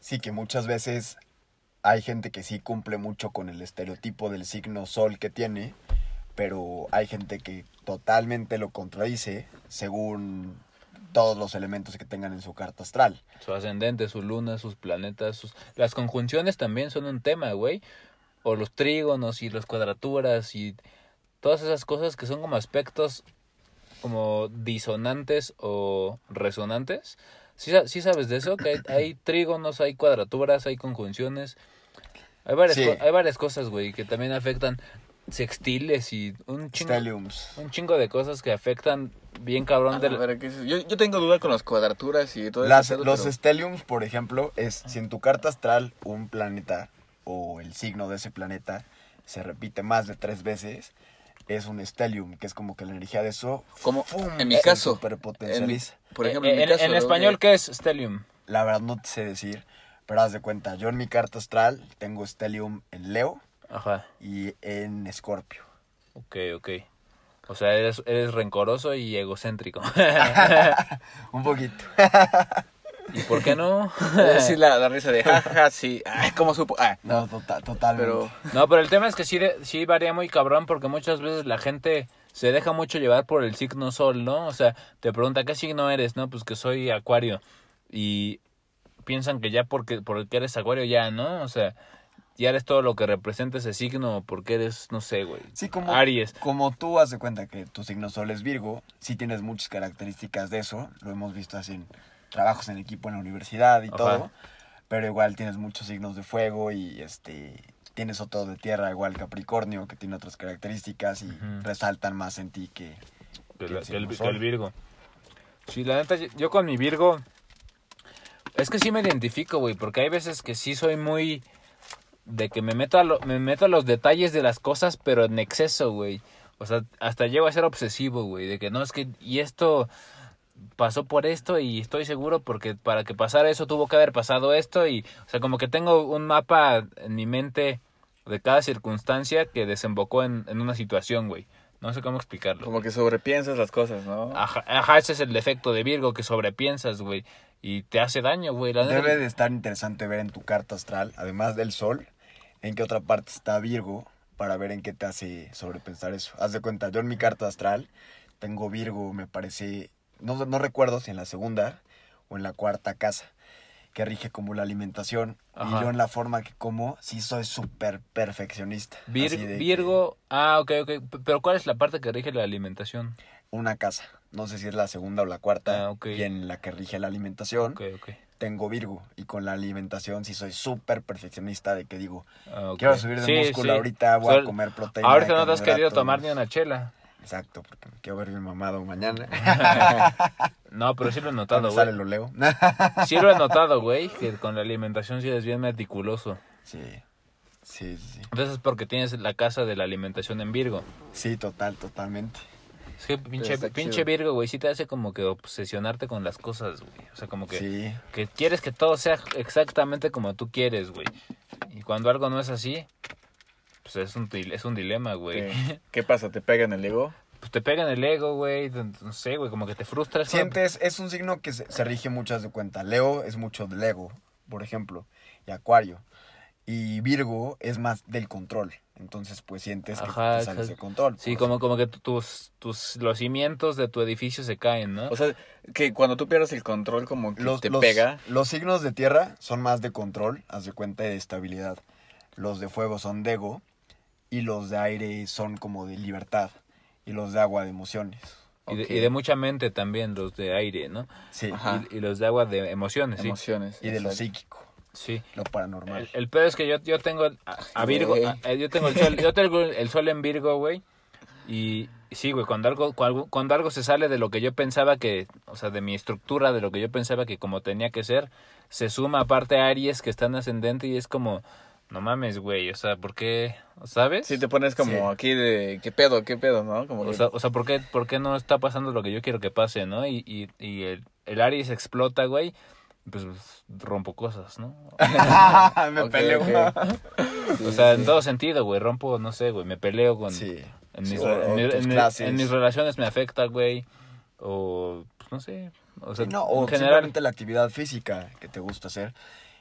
Sí, que muchas veces hay gente que sí cumple mucho con el estereotipo del signo sol que tiene, pero hay gente que totalmente lo contradice según todos los elementos que tengan en su carta astral. Su ascendente, su luna, sus planetas, sus... Las conjunciones también son un tema, güey. O los trígonos y las cuadraturas y todas esas cosas que son como aspectos como disonantes o resonantes. ¿Sí, sí sabes de eso? Que hay, hay trígonos, hay cuadraturas, hay conjunciones. Hay varias, Sí. hay varias cosas, güey, que también afectan sextiles y un chingo, un chingo de cosas que afectan bien cabrón A del... ver, ¿qué es? Yo, yo tengo duda con las cuadraturas y todo Las- eso. los pero- por ejemplo, es si en tu carta astral un planeta o el signo de ese planeta se repite más de tres veces, es un stellium, que es como que la energía de eso Como en mi se caso, superpotencializa. Por ejemplo, en, Eh, en, mi caso, en ¿no? español, Que- ¿qué es stellium? La verdad no te sé decir, pero haz de cuenta, yo en mi carta astral tengo stellium en Leo Ajá. y en Escorpio. Ok, ok. O sea, eres, eres rencoroso y egocéntrico. Un poquito. ¿Y por qué no? Sí, la, la risa de jaja, sí. Ay, ¿cómo supo? Ah, No, tota- totalmente. pero No, pero el tema es que sí, sí varía muy cabrón porque muchas veces la gente se deja mucho llevar por el signo sol, ¿no? O sea, te pregunta, ¿qué signo eres? No, pues que soy acuario. Y piensan que ya porque, porque eres acuario ya, ¿no? O sea, ya eres todo lo que representa ese signo porque eres, no sé, güey. Sí, como, Aries. como tú de cuenta que tu signo sol es Virgo, sí tienes muchas características de eso, lo hemos visto así en trabajos en equipo en la universidad y Ajá. todo, pero igual tienes muchos signos de fuego y este tienes otro de tierra, igual Capricornio, que tiene otras características y resaltan más en ti que... Que, que la- el que Virgo. Sí, la neta, yo- yo con mi Virgo. Es que sí me identifico, güey, porque hay veces que sí soy muy. De que me meto, a lo- me meto a los detalles de las cosas, pero en exceso, güey. O sea, hasta llego a ser obsesivo, güey. De que no, es que. Y esto pasó por esto y estoy seguro porque para que pasara eso tuvo que haber pasado esto y o sea como que tengo un mapa en mi mente de cada circunstancia que desembocó en, en una situación güey no sé cómo explicarlo como que sobrepiensas las cosas, ¿no? Ajá, ajá, ese es el defecto de Virgo, que sobrepiensas, güey. Y te hace daño, güey. La Debe de estar interesante ver en tu carta astral, además del sol, en qué otra parte está Virgo, para ver en qué te hace sobrepensar eso. Haz de cuenta, yo en mi carta astral tengo Virgo, me parece, no, no recuerdo si en la segunda o en la cuarta casa, que rige como la alimentación. Ajá. Y yo en la forma que como, sí soy súper perfeccionista. Vir- que Virgo, ah, ok, ok. Pero ¿cuál es la parte que rige la alimentación? Una casa, no sé si es la segunda o la cuarta, Ah, ok. y en la que rige la alimentación. Tengo Virgo y con la alimentación sí soy súper perfeccionista de que digo, Ah, quiero subir de Sí, músculo sí. ahorita, voy a comer proteína. Ahorita no te has querido tomar ni una chela. Exacto, porque me quiero ver bien mamado mañana. No, pero sí lo he notado, sale güey. lo leo. Sí lo he notado, güey, que con la alimentación sí eres bien meticuloso. sí, sí, sí. Entonces es porque tienes la casa de la alimentación en Virgo. Sí, total, totalmente. Es que pinche, pinche. Virgo, güey, sí te hace como que obsesionarte con las cosas, güey. O sea, como que... Sí, que quieres que todo sea exactamente como tú quieres, güey. Y cuando algo no es así, pues es un, dil- es un dilema, güey. ¿Qué, qué pasa? ¿Te pega en el ego? Pues te pega en el ego, güey. No sé, güey, como que te frustras. sientes, es un signo que se, se rige muchas de cuenta. Leo es mucho del ego, por ejemplo, y Acuario. Y Virgo es más del control. Entonces, pues sientes que Ajá, te sales de control. Sí, como, como que tu- tus, tus, los cimienos de tu edificio se caen, ¿no? O sea, que cuando tú pierdes el control como que los, te los- pega. Los signos de tierra son más de control, haz de cuenta de estabilidad. Los de fuego son de ego y los de aire son como de libertad y los de agua de emociones. y, de, y de mucha mente también, los de aire, ¿no? Sí. Ajá. Y, y los de agua de emociones, sí. Emociones. Y de lo psíquico, Sí. lo paranormal. El, el pedo es que yo, yo tengo a, a Virgo, a- a- yo tengo el sol, yo tengo el sol en Virgo, güey. Y y sí, güey, cuando algo, cuando, cuando algo se sale de lo que yo pensaba que, o sea, de mi estructura, de lo que yo pensaba que como tenía que ser, se suma aparte Aries que está en ascendente y es como, no mames, güey, o sea, ¿por qué? ¿Sabes? Sí, te pones como Sí. aquí de qué pedo, qué pedo, ¿no? Como O que- sea, o sea ¿por, qué, ¿por qué no está pasando lo que yo quiero que pase, no? Y, y, y el, el Aries explota, güey, pues rompo cosas, ¿no? Me peleo. ok. O sea, en todo sentido, güey, rompo, no sé, güey, me peleo con... Sí. En Sí, mis, en mis relaciones me afecta, güey. O, pues no sé. O sea, Sí, no, o en general. simplemente la actividad física que te gusta hacer.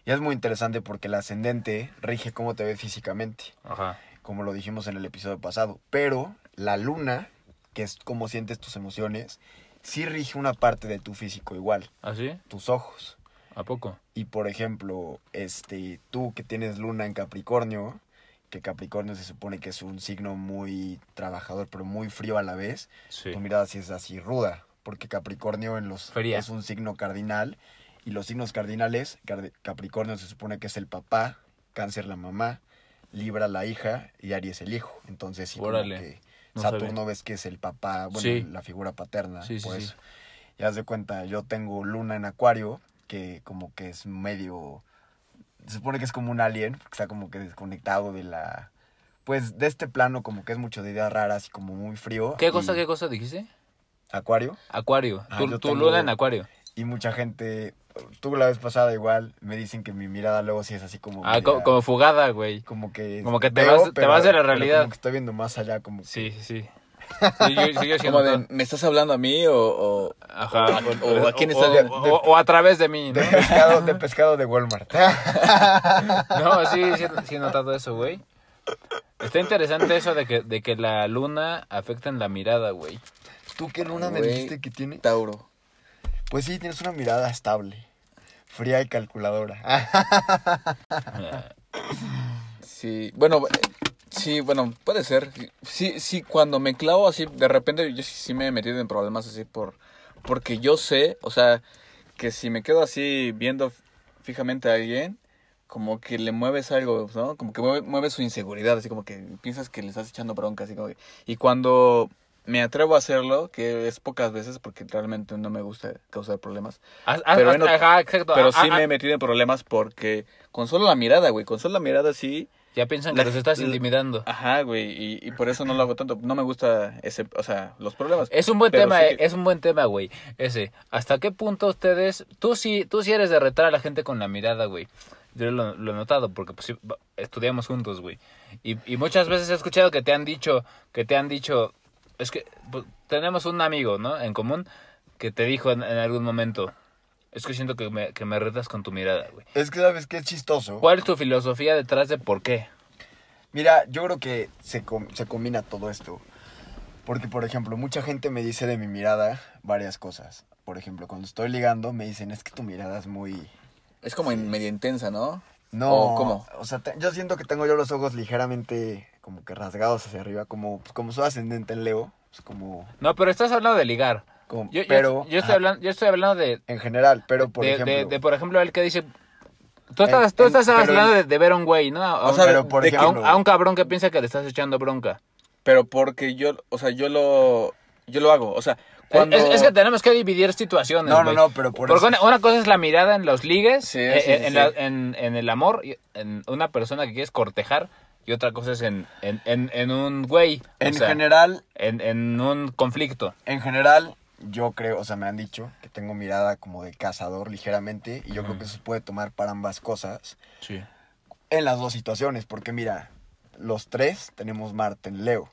Y es muy interesante porque el ascendente rige cómo te ve físicamente, Ajá. como lo dijimos en el episodio pasado. Pero la luna, que es cómo sientes tus emociones, sí rige una parte de tu físico igual, ¿Así? tus ojos. ¿A poco? Y por ejemplo, este, tú que tienes luna en Capricornio, que Capricornio se supone que es un signo muy trabajador, pero muy frío a la vez, Sí. tu mirada sí es así ruda, porque Capricornio en los Fría. es un signo cardinal y los signos cardinales, Car- Capricornio se supone que es el papá, Cáncer la mamá, Libra la hija y Aries el hijo. Entonces sí como Órale, que no Saturno sabía. ves que es el papá, bueno, Sí. la figura paterna, Sí, sí, por sí. eso. Y haz de cuenta, yo tengo luna en Acuario, que como que es medio se supone que es como un alien, porque está como que desconectado de la pues de este plano como que es mucho de ideas raras y como muy frío. ¿Qué cosa, y- qué cosa dijiste? Acuario. Acuario. Ah, tu tengo- luna en acuario. Y mucha gente, tú la vez pasada igual, me dicen que mi mirada luego sí es así como... Ah, como fugada, güey. como que... como que te veo, vas- te vas de la realidad. Como que estoy viendo más allá, como... que- Sí, sí, sí. Sí, yo, sí, yo siento Como de. ¿me estás hablando a mí o...? o- Ajá. o a quién estás o, o- o a través de mí, ¿no? De pescado, de pescado de Walmart. No, sí, sí, sí he notado eso, güey. Está interesante eso de que, de que la luna afecta en la mirada, güey. ¿Tú qué luna me Güey. dijiste que tiene? Tauro. Pues sí, tienes una mirada estable, fría y calculadora. Sí, bueno, eh, sí, bueno, puede ser. Sí, sí, cuando me clavo así, de repente yo sí, me he metido en problemas así por... Porque yo sé, o sea, que si me quedo así viendo fijamente a alguien, como que le mueves algo, ¿no? Como que mueve, mueve su inseguridad, así como que piensas que le estás echando bronca, así como que- Y cuando me atrevo a hacerlo, que es pocas veces porque realmente no me gusta causar problemas, Haz- haz- Pero no- ajá, exacto. pero Ah, sí ah, me he metido en problemas porque con solo la mirada, güey, con solo la mirada sí... Ya piensan que La- los estás intimidando. Ajá, güey, y, y por eso no lo hago tanto. No me gusta ese, o sea, los problemas. Es un buen tema, sí eh, que- es un buen tema, güey. Ese. ¿Hasta qué punto ustedes, tú sí, tú sí eres de retar a la gente con la mirada, güey? Yo lo, lo he notado porque pues, estudiamos juntos, güey. Y, y muchas veces he escuchado que te han dicho, que te han dicho, es que pues, tenemos un amigo, ¿no? En común que te dijo en, en algún momento, es que siento que me, que me retas con tu mirada, güey. es que sabes que es chistoso. ¿Cuál es tu filosofía detrás de por qué? Mira, yo creo que se, com- se combina todo esto. Porque, por ejemplo, mucha gente me dice de mi mirada varias cosas. Por ejemplo, cuando estoy ligando me dicen, es que tu mirada es muy... Es como en media intensa, ¿no? No, ¿O cómo? O sea, te- yo siento que tengo yo los ojos ligeramente como que rasgados hacia arriba, como, pues, como soy ascendente en Leo. pues, como, No, pero estás hablando de ligar. como- Yo, yo- pero yo, estoy hablando, yo estoy hablando de, en general, pero por de, ejemplo... de, de, por ejemplo, el que dice... Tú estás, En- tú estás hablando de, de ver a un güey, ¿no? A, O un- sea, pero por que- a un, ejemplo... a un cabrón que piensa que le estás echando bronca. Pero porque yo, o sea, yo lo, yo lo hago. O sea, cuando... Es, es que tenemos que dividir situaciones, No, no, no, pero por Porque eso... una, una cosa es la mirada en los ligues, Sí, eh, sí, eh, en, sí. la- en- en el amor, en una persona que quieres cortejar, y otra cosa es en, en, en, un güey. En sea, general, en, en un conflicto. En general, yo creo, o sea, me han dicho que tengo mirada como de cazador ligeramente y yo creo que eso se puede tomar para ambas cosas Sí. en las dos situaciones, porque mira, los tres tenemos Marte en Leo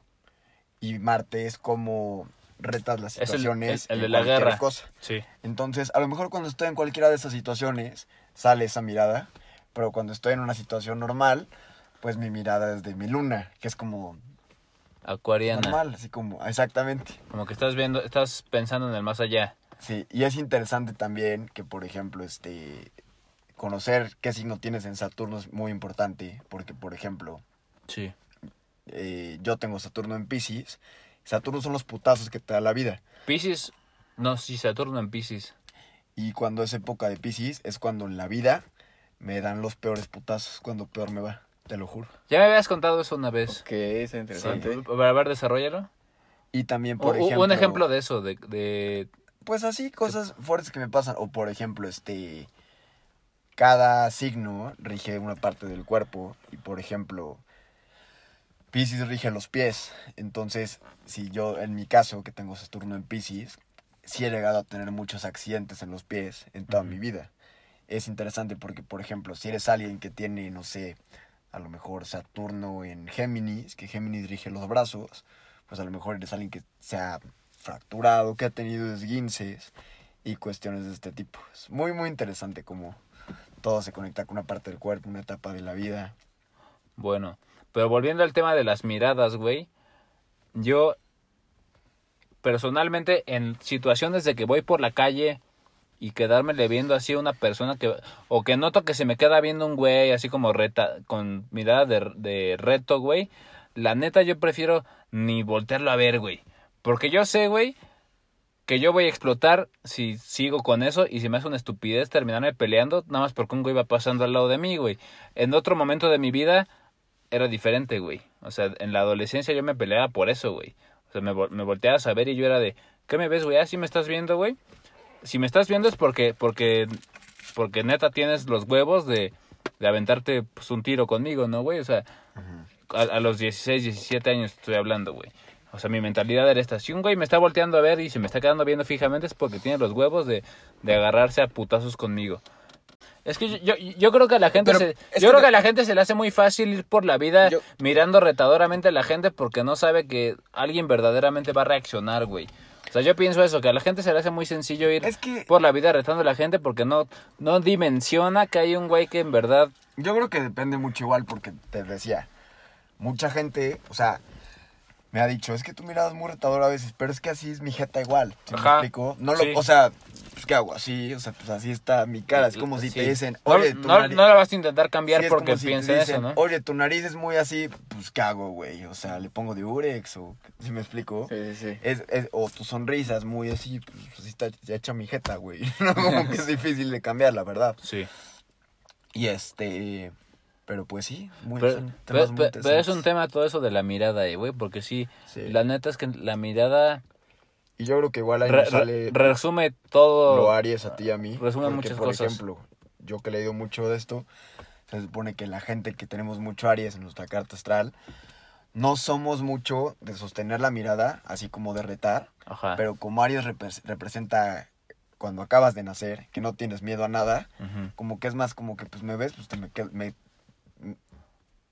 y Marte es como retas las Es el- situaciones el- de la guerra. cosa. Sí. Entonces, a lo mejor cuando estoy en cualquiera de esas situaciones sale esa mirada, pero cuando estoy en una situación normal, pues mi mirada es de mi luna, que es como Acuariana. normal, así como exactamente. Como que estás viendo, estás pensando en el más allá. Sí, y es interesante también que, por ejemplo, este conocer qué signo tienes en Saturno es muy importante, porque, por ejemplo, Sí. eh, yo tengo Saturno en Pisces. Saturno son los putazos que te da la vida. Piscis, no, sí, Saturno en Piscis. Y cuando es época de Pisces, es cuando en la vida me dan los peores putazos, cuando peor me va, te lo juro. Ya me habías contado eso una vez. Ok, está interesante. Sí. Para ver, desarrollalo. Y también, por u- ejemplo... un ejemplo de eso, de, de Pues así, cosas fuertes que me pasan. O por ejemplo, este. Cada signo rige una parte del cuerpo. Y por ejemplo, Pisces rige los pies. Entonces, si yo, en mi caso, que tengo Saturno en Pisces, sí he llegado a tener muchos accidentes en los pies en toda Ujú. mi vida. Es interesante porque, por ejemplo, si eres alguien que tiene, no sé, a lo mejor Saturno en Géminis, que Géminis rige los brazos, pues a lo mejor eres alguien que se ha fracturado, que ha tenido esguinces y cuestiones de este tipo. Es muy, muy interesante como todo se conecta con una parte del cuerpo, una etapa de la vida. Bueno, pero volviendo al tema de las miradas, güey. Yo, personalmente, en situaciones de que voy por la calle y quedármele viendo así a una persona que... O que noto que se me queda viendo un güey así como reta, con mirada de, de reto, güey. La neta yo prefiero ni voltearlo a ver, güey. Porque yo sé, güey, que yo voy a explotar si sigo con eso y si me hace una estupidez terminarme peleando nada más porque un güey va pasando al lado de mí, güey. En otro momento de mi vida era diferente, güey. O sea, en la adolescencia yo me peleaba por eso, güey. O sea, me, vol- me volteaba a saber y yo era de, ¿qué me ves, güey? ¿Ah, sí me estás viendo, güey? Si me estás viendo es porque, porque, porque neta tienes los huevos de, de aventarte pues, un tiro conmigo, ¿no, güey? O sea, a, a los 16, 17 años estoy hablando, güey. O sea, mi mentalidad era esta. Si un güey me está volteando a ver y se me está quedando viendo fijamente es porque tiene los huevos de, de agarrarse a putazos conmigo. Es que yo, yo, yo creo que a la gente Pero se, yo creo que a la gente se le hace muy fácil ir por la vida Yo- mirando retadoramente a la gente porque no sabe que alguien verdaderamente va a reaccionar, güey. O sea, yo pienso eso, que a la gente se le hace muy sencillo ir Es que- por la vida retando a la gente porque no, no dimensiona que hay un güey que en verdad... Yo creo que depende mucho igual porque te decía, mucha gente, o sea, me ha dicho, es que tu mirada es muy retadora a veces, pero es que así es mi jeta igual. ¿Sí me explico? No lo, sí. o sea, pues ¿qué hago? Así, o sea, pues así está mi cara. Es como si Sí. te dicen, No- oye, tu no, nariz... no la vas a intentar cambiar Sí, porque si piensa eso, ¿no? Oye, tu nariz es muy así, pues ¿qué hago, güey? O sea, le pongo diurex o... ¿Sí me explico? Sí, sí, sí. Es, es, o tu sonrisa es muy así, pues así está hecha mi jeta, güey. No, como que es difícil de cambiar, la verdad. Sí. Y este... Pero pues sí, muy, Pero, son pero- temas muy pero- pero es un tema todo eso de la mirada, eh, güey, porque sí, Sí. la neta es que la mirada Y yo creo que igual ahí re- nos sale re- resume todo. lo Aries a ti y a mí. resume porque, muchas por cosas. ejemplo, yo que he leído mucho de esto, se supone que la gente que tenemos mucho Aries en nuestra carta astral, no somos mucho de sostener la mirada, así como de retar, Ajá. pero como Aries repres- representa cuando acabas de nacer, que no tienes miedo a nada, como que es más como que pues me ves, pues te me,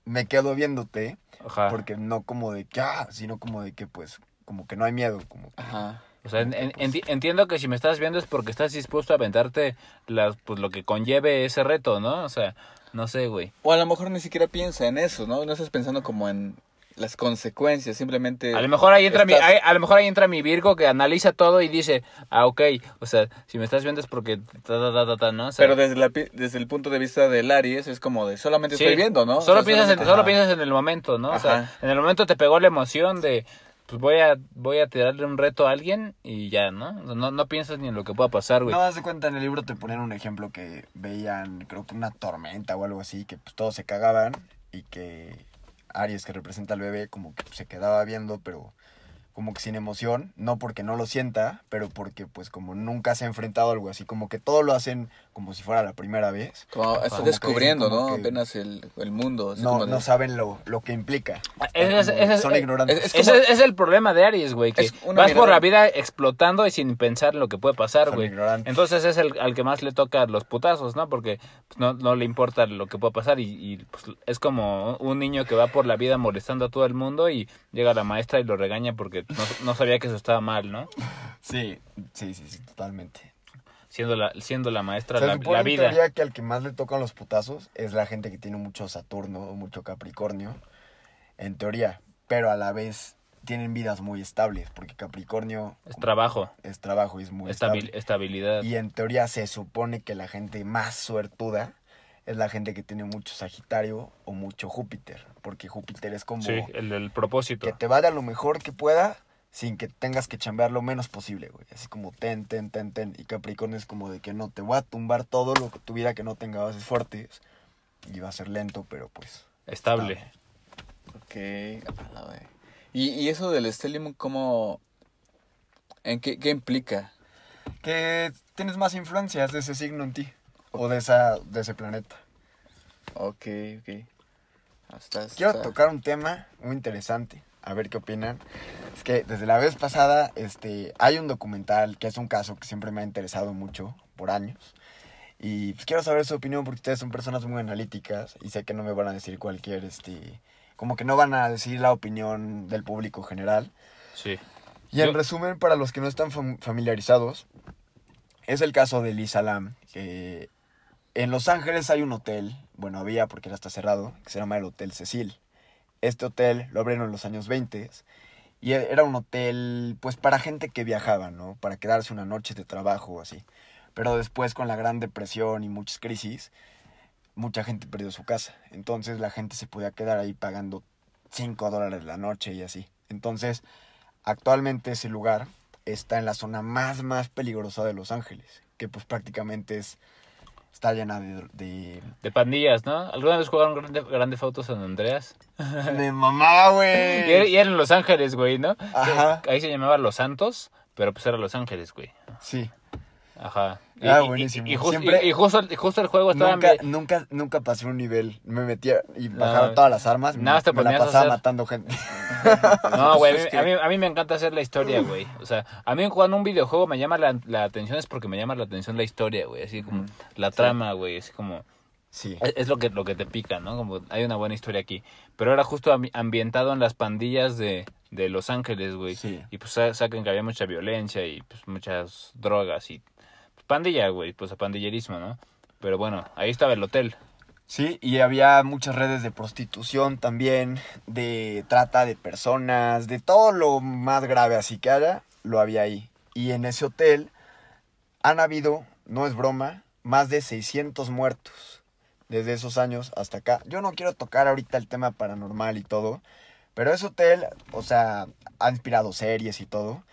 me quedo viéndote, Ajá. porque no como de que, ah, sino como de que pues, como que no hay miedo, como que, Ajá. O sea, en- en- enti- entiendo que si me estás viendo es porque estás dispuesto a aventarte las, pues, lo que conlleve ese reto, ¿no? O sea, no sé, güey. O a lo mejor ni siquiera piensa en eso, ¿no? No estás pensando como en las consecuencias, simplemente... A lo mejor ahí entra mi, estás- ahí- a lo mejor ahí entra mi Virgo que analiza todo y dice, ah, ok, o sea, si me estás viendo es porque ta, ta, ta, ta, ta, ¿no? O sea, Pero desde, la, pi- desde el punto de vista del Aries es como de solamente sí, estoy viendo, ¿no? O Solo sea, piensas, en, solo piensas en el momento, ¿no? O sea, en el momento te pegó la emoción de, pues voy a, voy a tirarle un reto a alguien y ya, ¿no? No, no piensas ni en lo que pueda pasar, güey. No, das de cuenta, en el libro te ponían un ejemplo que veían, creo que una tormenta o algo así, que pues todos se cagaban y que Aries, que representa al bebé, como que se quedaba viendo, pero como que sin emoción, no porque no lo sienta, pero porque pues como nunca se ha enfrentado a algo así, como que todo lo hacen como si fuera la primera vez. Como estás Como que descubriendo, como ¿no? que- Apenas el, el mundo. así No, como de- no saben lo, lo que implica. Es- es- son ignorantes. es- es Ese como- es el problema de Aries, güey, que vas por la vida explotando y sin pensar en lo que puede pasar, Son güey. ignorantes. Entonces es el al que más le toca los putazos, ¿no? Porque pues, no, no le importa lo que pueda pasar y, y, pues, es como un niño que va por la vida molestando a todo el mundo y llega la maestra y lo regaña porque no, no sabía que eso estaba mal, ¿no? Sí, sí, sí, sí, totalmente. Siendo la, siendo la maestra Se la, supone la en vida. teoría que al que más le tocan los putazos es la gente que tiene mucho Saturno o mucho Capricornio. En teoría. Pero a la vez tienen vidas muy estables. Porque Capricornio Es trabajo, es trabajo y es muy estabil- estable. estabilidad. Y en teoría se supone que la gente más suertuda es la gente que tiene mucho Sagitario o mucho Júpiter. Porque Júpiter es como Sí, el, el propósito. que te vaya lo mejor que pueda sin que tengas que chambear lo menos posible, güey. Así como ten, ten, ten, ten. Y Capricornio es como de que no, te voy a tumbar todo lo que tuviera que no tenga bases fuertes. Y va a ser lento, pero pues... Estable. Ok. a la ve- ¿Y, y eso del Stellium, ¿cómo...? ¿En qué, qué implica? Que tienes más influencias de ese signo en ti. O de, esa, de ese planeta. Ok, ok. Hasta, Quiero tocar un tema muy interesante. A ver qué opinan. Es que desde la vez pasada este, hay un documental que es un caso que siempre me ha interesado mucho por años. Y pues quiero saber su opinión porque ustedes son personas muy analíticas y sé que no me van a decir cualquier, este, como que no van a decir la opinión del público general. Sí. Y en Yo- resumen, para los que no están fam- familiarizados, es el caso de Lisa Lam, que En Los Ángeles hay un hotel, bueno, había porque ya está cerrado, que se llama el Hotel Cecil. Este hotel lo abrieron en los años 20 y e- era un hotel, pues, para gente que viajaba, ¿no? Para quedarse una noche de trabajo o así. Pero después, con la Gran Depresión y muchas crisis, mucha gente perdió su casa. Entonces, la gente se podía quedar ahí pagando 5 dólares la noche y así. Entonces, actualmente ese lugar está en la zona más, más peligrosa de Los Ángeles, que pues prácticamente es, está llena de... de... De pandillas, ¿no? ¿Alguna vez jugaron Grande, Grande Auto San Andreas? de mamá, Y güey. y era en Los Ángeles, güey, ¿no? Ajá. Ahí se llamaba Los Santos, pero pues era Los Ángeles, güey. Sí. Ajá. Ah, y, buenísimo. Y, justo, justo el juego estaba... Nunca, nunca, nunca pasé un nivel. Me metía y No. bajaba todas las armas. Nada más te me la pasaba hacer- matando gente. No, güey, a, mí- a, mí, me encanta hacer la historia, güey. O sea, a mí cuando un videojuego me llama la, la atención es porque me llama la atención la historia, güey. Así como la trama, güey. Así como... Sí. Es, lo que lo que te pica, ¿no? Como hay una buena historia aquí. Pero era justo ambi- ambientado en las pandillas de, de Los Ángeles, güey. Sí. Y pues sa- sacan que había mucha violencia y pues muchas drogas y pandilla, güey. Pues a pandillerismo, ¿no? Pero bueno, ahí estaba el hotel. Sí, y había muchas redes de prostitución también, de trata de personas, de todo lo más grave así que haya, lo había ahí. Y en ese hotel han habido, no es broma, más de 600 muertos desde esos años hasta acá. Yo no quiero tocar ahorita el tema paranormal y todo, pero ese hotel, o sea, ha inspirado series y todo.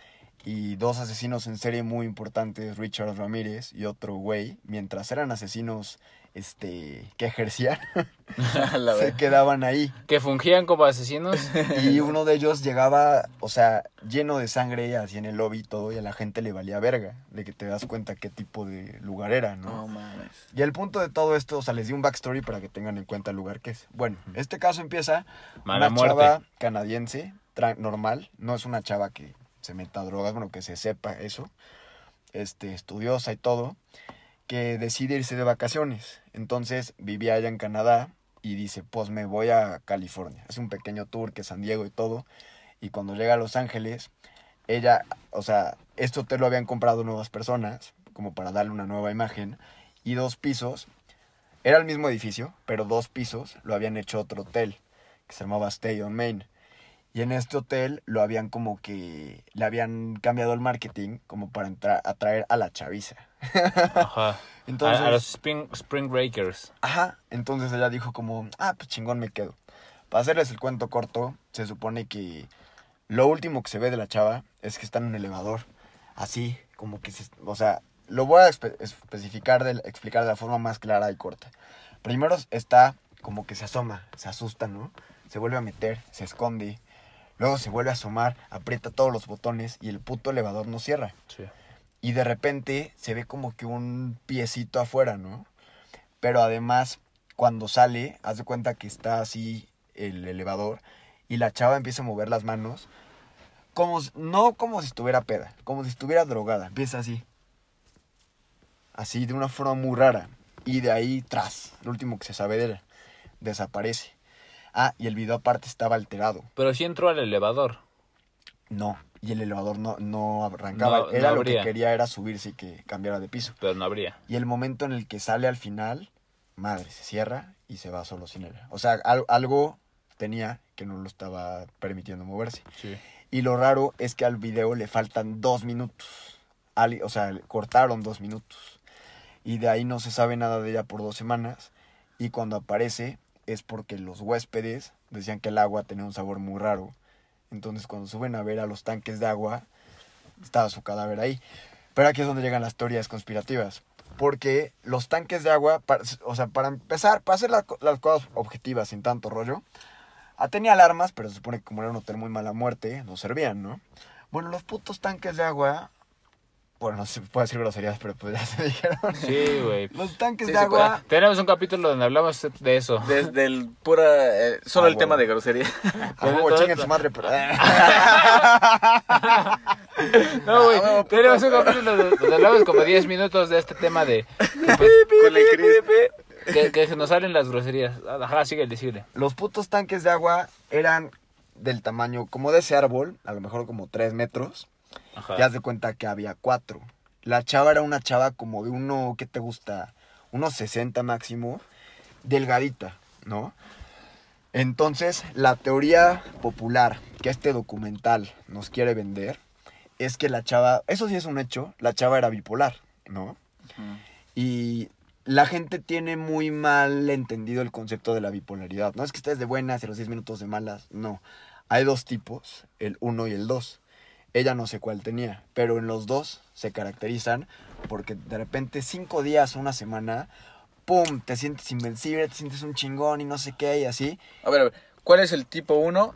Y dos asesinos en serie muy importantes, Richard Ramírez y otro güey, mientras eran asesinos este que ejercían, se quedaban ahí. Que fungían como asesinos. Y uno de ellos llegaba, o sea, lleno de sangre así en el lobby y todo, y a la gente le valía verga, de que te das cuenta qué tipo de lugar era, ¿no? Mames. Y el punto de todo esto, o sea, les di un backstory para que tengan en cuenta el lugar que es. Bueno, este caso empieza Mala una muerte. chava canadiense, normal, no es una chava que se meta a drogas, bueno, que se sepa eso, este, estudiosa y todo, que decide irse de vacaciones. Entonces vivía allá en Canadá y dice, pues me voy a California. Hace un pequeño tour que San Diego y todo. Y cuando llega a Los Ángeles, ella, o sea, este hotel lo habían comprado nuevas personas, como para darle una nueva imagen, y dos pisos. Era el mismo edificio, pero dos pisos lo habían hecho otro hotel, que se llamaba Stay on Main. Y en este hotel lo habían como que, le habían cambiado el marketing como para entrar, atraer a la chaviza. Ajá. Entonces, a, a los Spring, Spring Breakers. Ajá, entonces ella dijo como, ah, pues chingón me quedo. Para hacerles el cuento corto, se supone que lo último que se ve de la chava es que está en un elevador. Así, como que se, o sea, lo voy a espe- especificar, de, explicar de la forma más clara y corta. Primero está como que se asoma, se asusta, ¿no? Se vuelve a meter, se esconde. Luego se vuelve a asomar, aprieta todos los botones y el puto elevador no cierra. Sí. Y de repente se ve como que un piecito afuera, ¿no? Pero además, cuando sale, haz de cuenta que está así el elevador y la chava empieza a mover las manos, como, no como si estuviera peda, como si estuviera drogada. Empieza así. Así, de una forma muy rara. Y de ahí, tras, lo último que se sabe de él, desaparece. Ah, y el video aparte estaba alterado. Pero sí entró al elevador. No, y el elevador no, no arrancaba. No- era no lo que quería era subirse y que cambiara de piso. Pero no habría. Y el momento en el que sale al final, madre, se cierra y se va solo sin él. O sea, al- algo tenía que no lo estaba permitiendo moverse. Sí. Y lo raro es que al video le faltan dos minutos. Al- o sea, cortaron dos minutos. Y de ahí no se sabe nada de ella por dos semanas. Y cuando aparece es porque los huéspedes decían que el agua tenía un sabor muy raro. Entonces cuando suben a ver a los tanques de agua, estaba su cadáver ahí. Pero aquí es donde llegan las teorías conspirativas. Porque los tanques de agua, para- o sea, para empezar, para hacer las cosas objetivas sin tanto rollo, ah, tenía alarmas, pero se supone que como era un hotel muy mala muerte, no servían, ¿no? Bueno, los putos tanques de agua, bueno, no se puede decir groserías, pero pues ya se dijeron. Sí, güey. Los tanques Sí, de agua, Tenemos un capítulo donde hablamos de eso. Desde el pura. eh, solo Ah, el tema de grosería. a huevo, chinguen su madre, pero... No, güey. Ah. Tenemos un capítulo donde hablamos como 10 minutos de este tema de que, pues, Con el que, que se nos salen las groserías. Ajá, síguele, síguele. Los putos tanques de agua eran del tamaño como de ese árbol, a lo mejor como 3 metros. Ajá. Ya haz de cuenta que había cuatro. La chava era una chava como de uno, ¿qué te gusta? unos 60 máximo, delgadita, ¿no? Entonces, la teoría popular que este documental nos quiere vender es que la chava, eso sí es un hecho, la chava era bipolar, ¿no? Y la gente tiene muy mal entendido el concepto de la bipolaridad. No es que estés de buenas y los 10 minutos de malas, no. Hay dos tipos, el 1 y el 2. Ella no sé cuál tenía, pero en los dos se caracterizan porque de repente cinco días o una semana, ¡pum! Te sientes invencible, te sientes un chingón y no sé qué y así. A ver, a ver, ¿cuál es el tipo 1?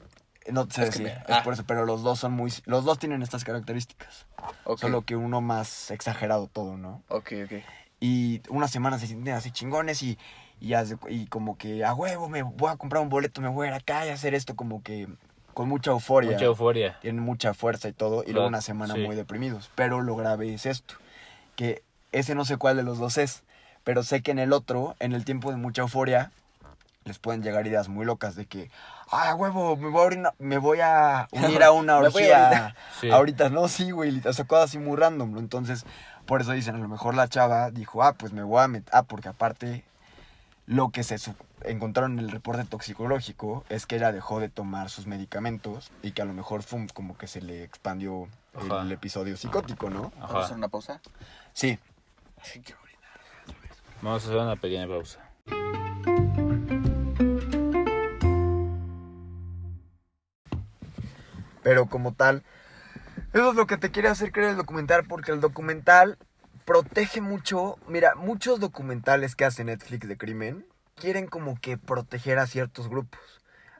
No sé Es decir, me- es ah. por eso, pero los dos son muy... Los dos tienen estas características. Ok, Solo que uno más exagerado todo, ¿no? ok, ok. y una semana se sienten así chingones y, y, cu- y como que a huevo me voy a comprar un boleto, me voy a ir acá y hacer esto como que con mucha euforia. Mucha euforia. Tienen mucha fuerza y todo y Claro, luego una semana sí. muy deprimidos. Pero lo grave es esto, que ese no sé cuál de los dos es, pero sé que en el otro, en el tiempo de mucha euforia, les pueden llegar ideas muy locas de que, ah, huevo, me voy a, me voy a unir a una orgía. Sí. Ahorita no, sí, güey, o sea, cosas así muy random. Entonces, por eso dicen, a lo mejor la chava dijo, ah, pues me voy a meter, ah, porque aparte lo que se encontraron en el reporte toxicológico es que ella dejó de tomar sus medicamentos y que a lo mejor fue un- como que se le expandió Ajá. el episodio psicótico, ¿no? ¿Vamos a hacer Ajá. una pausa? Sí. Sí, quiero orinar. Vamos a hacer una pequeña pausa. Pero como tal, eso es lo que te quiere hacer creer el documental, porque el documental protege mucho. Mira, muchos documentales que hace Netflix de crimen quieren como que proteger a ciertos grupos,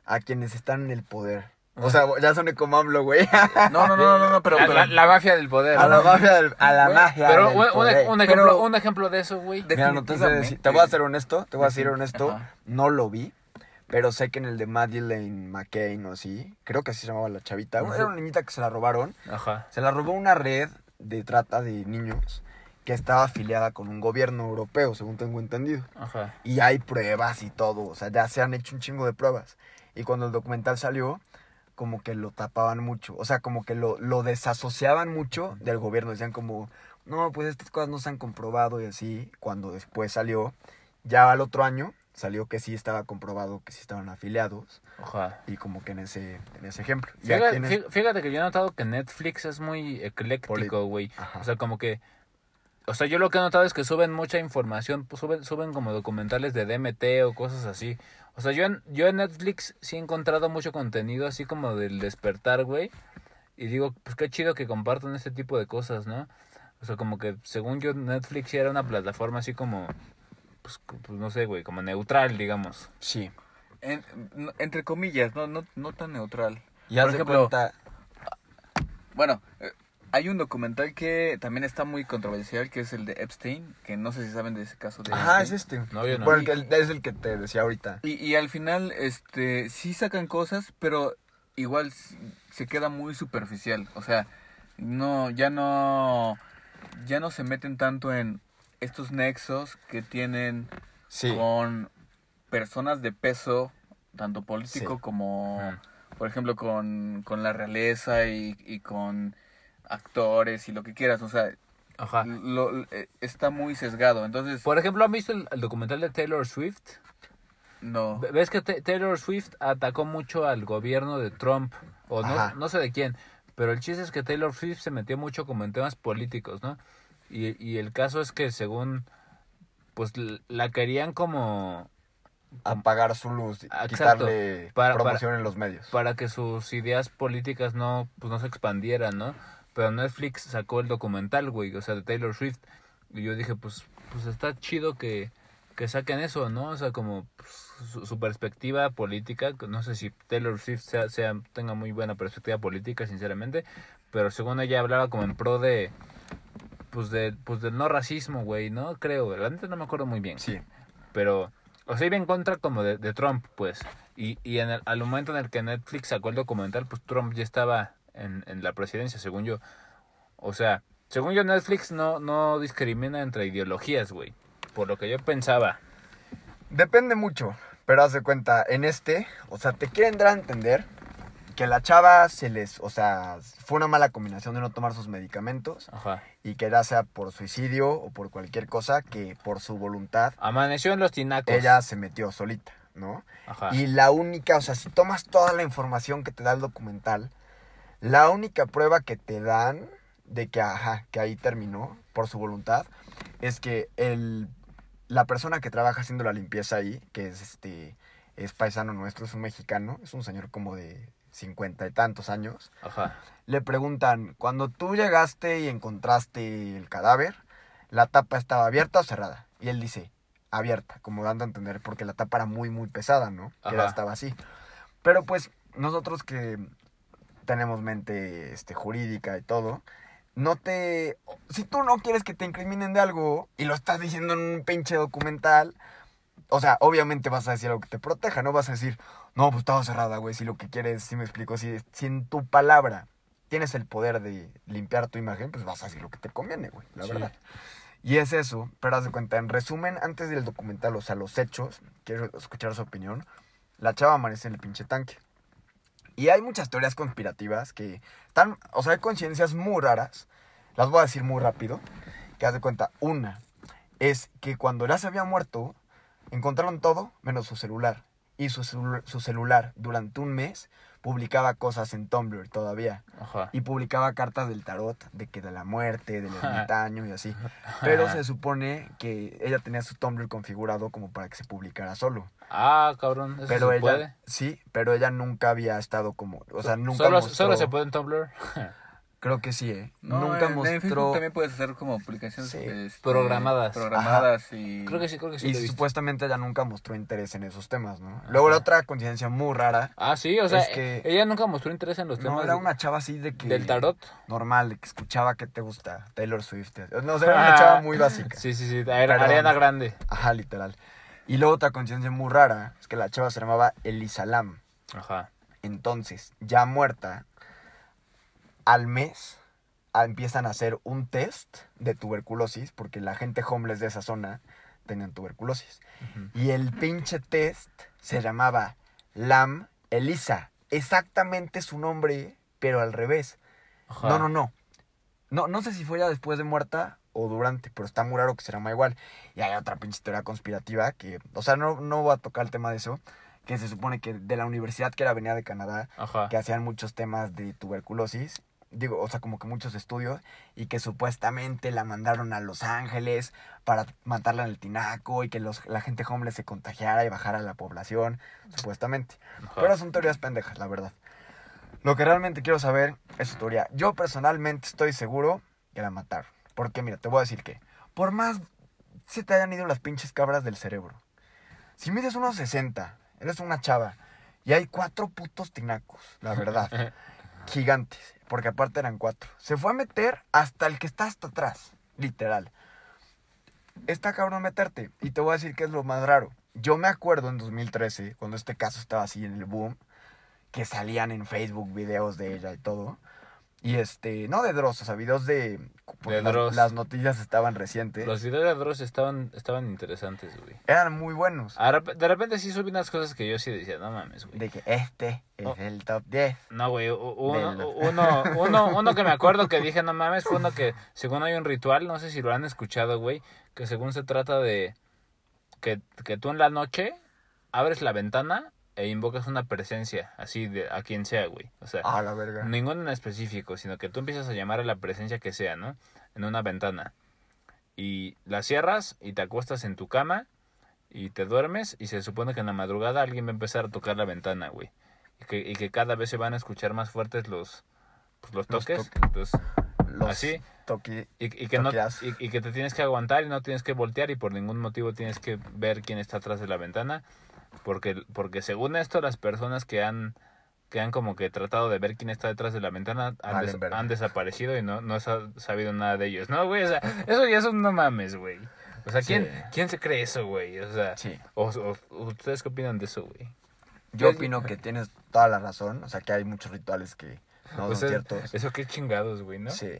a quienes están en el poder. O sea, ya soné como AMLO, güey. No, no, no, no, no, pero... la, pero- la- la mafia del poder. A la mafia del- a la Güey, magia Pero del un, poder. un ejemplo, Pero- un ejemplo de eso, güey. Mira, no te, decir- te voy a ser honesto, te voy a ser honesto, Ajá. no lo vi, pero sé que en el de Madeleine McCain o así, creo que así se llamaba la chavita, era una niñita que se la robaron, Ajá. se la robó una red de trata de niños que estaba afiliada con un gobierno europeo, según tengo entendido. Ajá. Y hay pruebas y todo, o sea, ya se han hecho un chingo de pruebas. Y cuando el documental salió, como que lo tapaban mucho, o sea, como que lo, lo desasociaban mucho del gobierno, decían como, no, pues estas cosas no se han comprobado y así, cuando después salió, ya al otro año, salió que sí estaba comprobado que sí estaban afiliados, Ajá. y como que en ese, en ese ejemplo. Fíjate, fíjate que yo he notado que Netflix es muy ecléctico, güey. O sea, como que... O sea, yo lo que he notado es que suben mucha información, pues, suben, suben como documentales de DMT o cosas así. O sea, yo en, yo en Netflix sí he encontrado mucho contenido así como del despertar, güey. Y digo, pues qué chido que compartan este tipo de cosas, ¿no? O sea, como que según yo Netflix sí era una plataforma así como, pues, pues no sé, güey, como neutral, digamos. Sí. En- entre comillas, no, no, no tan neutral. Y Por ejemplo, cuenta, Bueno, eh, hay un documental que también está muy controversial, que es el de Epstein, que no sé si saben de ese caso de ajá, es este. No, yo no. Bueno, el que- es el que te decía ahorita. Y, y al final, este, sí sacan cosas, pero igual se queda muy superficial. O sea, no, ya no, ya no se meten tanto en estos nexos que tienen Sí. con personas de peso, tanto político Sí. como, por ejemplo, con, con la realeza y, y con actores y lo que quieras. O sea, Ajá. lo, eh, está muy sesgado. Entonces, Por ejemplo, ¿han visto el, el documental de Taylor Swift? no. Ve- ¿Ves que Ta- Taylor Swift atacó mucho al gobierno de Trump? O no, no sé de quién. Pero el chiste es que Taylor Swift se metió mucho como en temas políticos, ¿no? Y, y el caso es que según, pues la querían como apagar su luz, Ah, exacto. quitarle Para- promoción en los medios. para que sus ideas políticas no, pues no se expandieran, ¿no? Pero Netflix sacó el documental, güey, o sea, de Taylor Swift. Y yo dije, pues, pues está chido que, que saquen eso, ¿no? O sea, como pues, su, su perspectiva política, no sé si Taylor Swift sea, sea, tenga muy buena perspectiva política, sinceramente, pero según ella hablaba como en pro de, pues, de, pues del no racismo, güey, ¿no? Creo, la neta no me acuerdo muy bien Sí. pero o sea iba en contra como de, de Trump pues y, y en el, al momento en el que Netflix sacó el documental pues Trump ya estaba en, en la presidencia según yo o sea según yo Netflix no no discrimina entre ideologías güey por lo que yo pensaba Depende mucho, pero haz de cuenta, en este, o sea, te quieren dar a entender que la chava se les, o sea, fue una mala combinación de no tomar sus medicamentos Ajá. y que ya sea por suicidio o por cualquier cosa, que por su voluntad Amaneció en los tinacos. ella se metió solita, ¿no? Ajá. Y la única, o sea, si tomas toda la información que te da el documental, la única prueba que te dan de que, ajá, que ahí terminó por su voluntad, es que el, la persona que trabaja haciendo la limpieza ahí, que es este, es paisano nuestro, es un mexicano, es un señor como de cincuenta y tantos años, Ajá. le preguntan, cuando tú llegaste y encontraste el cadáver, ¿la tapa estaba abierta o cerrada? Y él dice, abierta, como dando a entender, porque la tapa era muy, muy pesada, ¿no? Que era- estaba así. Pero pues nosotros que tenemos mente este, jurídica y todo, no te... Si tú no quieres que te incriminen de algo y lo estás diciendo en un pinche documental, o sea, obviamente vas a decir algo que te proteja, no vas a decir, no, pues estaba cerrada, güey, si lo que quieres, si me explico, si, si en tu palabra tienes el poder de limpiar tu imagen, pues vas a decir lo que te conviene, güey, la Sí. verdad. Y es eso, pero haz de cuenta, en resumen, antes del documental, o sea, los hechos, quiero escuchar su opinión, la chava amanece en el pinche tanque. Y hay muchas teorías conspirativas que están, o sea, hay coincidencias muy raras, las voy a decir muy rápido, que haz de cuenta, una es que cuando ya se había muerto, encontraron todo menos su celular. Y su, celu- su celular durante un mes publicaba cosas en Tumblr todavía. Ajá. Y publicaba cartas del tarot, de que de la muerte, del ermitaño y así. Pero se supone que ella tenía su Tumblr configurado como para que se publicara solo. Ah, cabrón. ¿Eso Pero se ella, puede? sí, pero ella nunca había estado como, o sea, nunca solo, mostró, solo se puede en Tumblr. creo que sí, ¿eh? No, nunca en- En Facebook mostró, también puedes hacer como publicaciones Sí. este, Programadas. Programadas y... creo que sí, creo que sí. y supuestamente ella nunca mostró interés en esos temas, ¿no? Luego la otra coincidencia muy rara, Ah, sí, o sea, Es que- ella nunca mostró interés en los no, temas era de- una chava así de que... del tarot. Normal, de que escuchaba que te gusta, Taylor Swift. No, o sea, era una chava muy básica. Sí, sí, sí. Era. Ariana Grande. Ajá, literal. Y luego otra coincidencia muy rara es que la chava se llamaba Elisa Lam. Ajá. Entonces, ya muerta, al mes empiezan a hacer un test de tuberculosis, porque la gente homeless de esa zona tenían tuberculosis. Y el pinche test se llamaba Lam Elisa. Exactamente su nombre, pero al revés. Ajá. No, no, no. No, no sé si fue ya después de muerta o durante, pero está muy raro que se llama igual. Y hay otra pinche teoría conspirativa que, o sea, no, no voy a tocar el tema de eso, que se supone que de la universidad que era venía de Canadá, Ajá. que hacían muchos temas de tuberculosis, digo, o sea, como que muchos estudios, y que supuestamente la mandaron a Los Ángeles para matarla en el tinaco y que los, la gente homeless se contagiara y bajara la población, supuestamente. Ajá. Pero son teorías pendejas, la verdad. Lo que realmente quiero saber es su teoría. Yo personalmente estoy seguro que la mataron. Porque mira, te voy a decir que por más se te hayan ido las pinches cabras del cerebro. Si mides unos 60, eres una chava y hay cuatro putos tinacos, la verdad. gigantes, porque aparte eran cuatro. Se fue a meter hasta el que está hasta atrás, literal. Está cabrón meterte. Y te voy a decir que es lo más raro. Yo me acuerdo en 2013, cuando este caso estaba así en el boom, que salían en Facebook videos de ella y todo. Y este, no de Dross, o sea, videos de... porque De las- Dross. Las, noticias estaban recientes. Los videos de Dross estaban, estaban interesantes, güey. Eran muy buenos. Rep- De repente sí subí unas cosas que yo sí decía, no mames, güey. De que este es Oh. el top 10. No, güey, uno, Del- uno, uno, uno que me acuerdo que dije, no mames, fue uno que, según hay un ritual, no sé si lo han escuchado, güey, que según se trata de que, que tú en la noche abres la ventana e invocas una presencia, así, de a quien sea, güey. O sea, Ah, la verga. ninguno en específico, sino que tú empiezas a llamar a la presencia que sea, ¿no? En una ventana. Y la cierras y te acuestas en tu cama y te duermes y se supone que en la madrugada alguien va a empezar a tocar la ventana, güey. Y que, y que cada vez se van a escuchar más fuertes los, pues, los Los toques. toques. Entonces, Los así. toqui- y, y que no, y que te tienes que aguantar y no tienes que voltear y por ningún motivo tienes que ver quién está atrás de la ventana. Porque, porque según esto, las personas que han, que han como que tratado de ver quién está detrás de la ventana han, des- desaparecido y no, no se ha sabido nada de ellos. No, güey, o sea, eso ya son no mames, güey. O sea, ¿quién, Sí. ¿quién se cree eso, güey? O sea, Sí. o, o- ¿ustedes qué opinan de eso, güey? Yo Pues- opino que tienes toda la razón. O sea, que hay muchos rituales que no O son sea, ciertos. Eso qué chingados, güey, ¿no? Sí.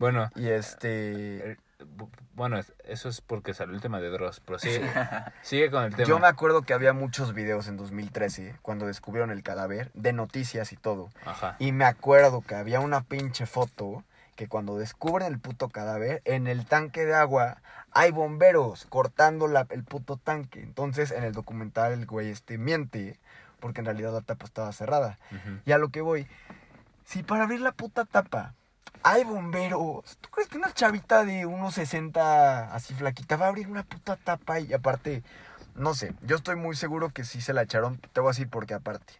Bueno, Y este. Bu- bueno, es- eso es porque salió el tema de Dross, pero sigue, sigue con el tema. Yo me acuerdo que había muchos videos en 2013, cuando descubrieron el cadáver, de noticias y todo. Ajá. Y me acuerdo que había una pinche foto que cuando descubren el puto cadáver, en el tanque de agua hay bomberos cortando la- el puto tanque. Entonces, en el documental el güey este miente, porque en realidad la tapa estaba cerrada. Y a lo que voy, si para abrir la puta tapa hay bomberos, ¿tú crees que una chavita de unos 60 así flaquita va a abrir una puta tapa? Y aparte, no sé, yo estoy muy seguro que sí se la echaron, te voy a decir porque aparte,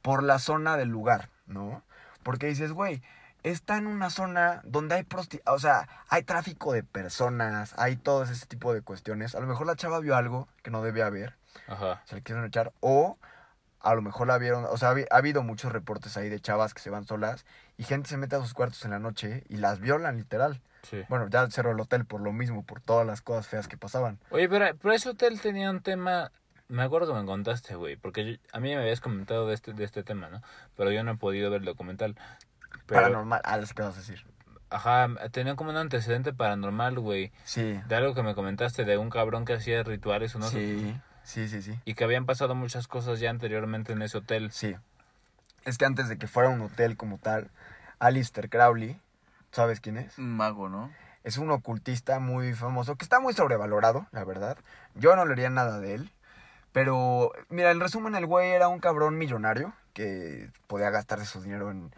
por la zona del lugar, ¿no? Porque dices, güey, está en una zona donde hay prosti o sea, hay tráfico de personas, hay todo ese tipo de cuestiones. A lo mejor la chava vio algo que no debía haber Ajá. se le quisieron echar o a lo mejor la vieron, o sea, ha, habi- ha habido muchos reportes ahí de chavas que se van solas y gente se mete a sus cuartos en la noche y las violan literal. Sí. Bueno, ya cerró el hotel por lo mismo, por todas las cosas feas que pasaban. Oye, pero, pero ese hotel tenía un tema. Me acuerdo que me contaste, güey. Porque yo- a mí me habías comentado de este, de este tema, ¿no? Pero yo no he podido ver el documental. Pero, Paranormal, ah, es que vas a decir. Ajá, tenía como un antecedente paranormal, güey. Sí, De algo que me comentaste de un cabrón que hacía rituales o no. sí, sí, sí, sí. Y que habían pasado muchas cosas ya anteriormente en ese hotel. Sí. Es que antes de que fuera un hotel como tal, Alistair Crowley, ¿sabes quién es? Un mago, ¿no? Es un ocultista muy famoso, que está muy sobrevalorado, la verdad. Yo no leería nada de él. Pero, mira, en resumen, el güey era un cabrón millonario que podía gastarse su dinero en,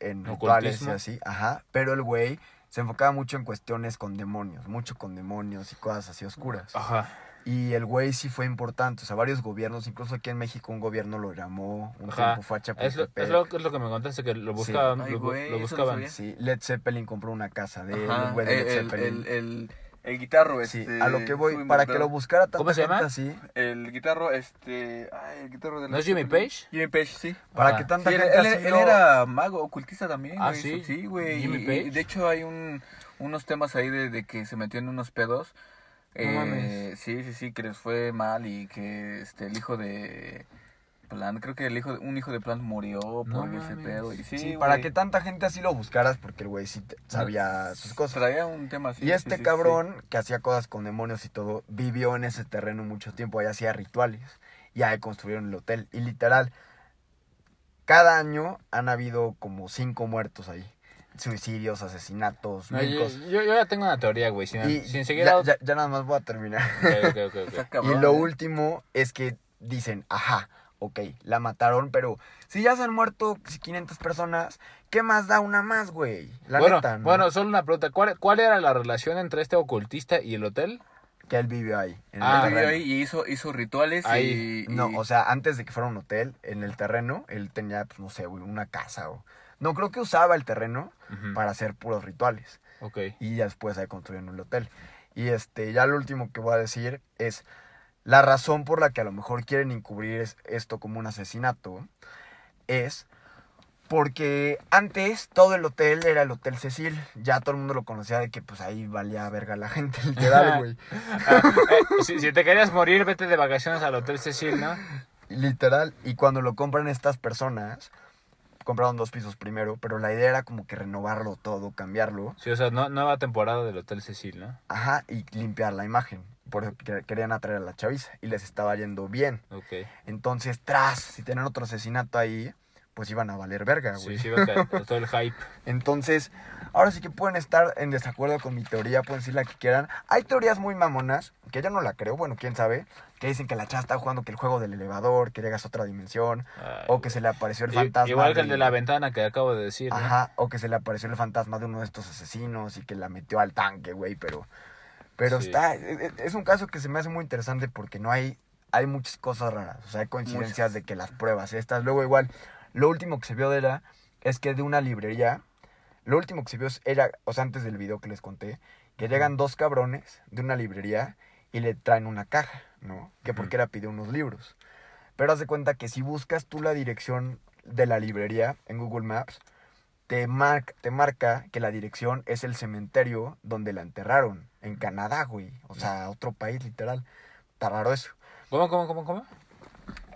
en rituales y Ocultismo. así. Ajá. Pero el güey se enfocaba mucho en cuestiones con demonios, mucho con demonios y cosas así oscuras. Ajá. Y el güey sí fue importante. O sea, varios gobiernos, incluso aquí en México, un gobierno lo llamó. Un Ajá. tiempo fue a Es lo, es, lo, es lo que me contaste, que lo buscaban. Ay, lo, güey, lo eso no buscaban. sabía. Sí, Led Zeppelin compró una casa de él. Ajá, el güey de el, Led el, Zeppelin. el, el- el guitarro, Sí, este... a lo que voy, para que lo buscara tanta ¿Cómo se gente llama? así, El guitarro, este... Ay, el guitarro de ¿No es Jimmy Page? Jimmy Page, sí. para Ah. que tanta Sí, gente él- así él lo- era mago, ocultista también. Ah, güey, sí. Sí, güey. Jimmy y- y Page. de hecho hay un, unos temas ahí de, de que se metió en unos pedos. No Eh, mames. Sí, sí, sí, que les fue mal y que este el hijo de Plant, creo que el hijo de, un hijo de Plant murió por No ese pedo. Y sí, Sí, para que tanta gente así lo buscaras, porque el güey sí sabía sus cosas. traía un tema así. Y este sí, cabrón, que hacía cosas con demonios y todo, vivió en ese terreno mucho tiempo, ahí hacía rituales. Y ahí construyeron el hotel. Y literal, cada año han habido como cinco muertos ahí. Suicidios, asesinatos, No, yo, cosas. yo, yo ya tengo una teoría, güey. Sin, seguir ya, a- ya- ya nada más voy a terminar. Ok, ok, ok, sí. ok. Está Y lo ¿eh? último es que dicen, ajá, ok, la mataron, pero si ya se han muerto 500 personas, ¿qué más da una más, güey? La bueno, neta, ¿no? bueno, solo una pregunta. ¿Cuál, ¿Cuál era la relación entre este ocultista y el hotel? Que él vivió ahí. En Ah, el Vivió ahí y hizo, hizo rituales Ahí. y... y- No, o sea, antes de que fuera un hotel, en el terreno, él tenía, pues, no sé, güey, una casa o... No, creo que usaba el terreno para hacer puros rituales. Ok. Y ya después ahí construyeron el hotel. Y este, ya lo último que voy a decir es la razón por la que a lo mejor quieren encubrir es- esto como un asesinato es porque antes todo el hotel era el Hotel Cecil. Ya todo el mundo lo conocía de que pues ahí valía verga la gente, literal, güey. Ah, eh, si, si te querías morir, vete de vacaciones al Hotel Cecil, ¿no? Literal. Y cuando lo compran estas personas, compraron dos pisos primero, pero la idea era como que renovarlo todo, cambiarlo. Sí, o sea, no- nueva temporada del Hotel Cecil, ¿no? Ajá, y limpiar la imagen. Por eso que- querían atraer a la chaviza y les estaba yendo bien. Ok. Entonces, tras, si tenían otro asesinato ahí, pues iban a valer verga, güey. Sí, sí, a todo el hype. Entonces, ahora sí que pueden estar en desacuerdo con mi teoría, pueden decir la que quieran. Hay teorías muy mamonas, que yo no la creo, bueno, quién sabe, que dicen que la chava está jugando que el juego del elevador, que llegas a otra dimensión, Ay, o que se le apareció el fantasma. Igual que el de la ventana que acabo de decir, ¿no? Ajá, o que se le apareció el fantasma de uno de estos asesinos y que la metió al tanque, güey, pero... Pero Sí. está, es, es un caso que se me hace muy interesante porque no hay, hay muchas cosas raras, o sea, hay coincidencias de que las pruebas estas, luego igual, lo último que se vio de la, es que de una librería, lo último que se vio era, o sea, antes del video que les conté, que llegan dos cabrones de una librería y le traen una caja, ¿no? Que porque era pidió unos libros. Pero haz de cuenta que si buscas tú la dirección de la librería en Google Maps, te, mar- te marca que la dirección es el cementerio donde la enterraron, en Canadá, güey. O sea, otro país, literal. Está raro eso. ¿Cómo, cómo, cómo, cómo?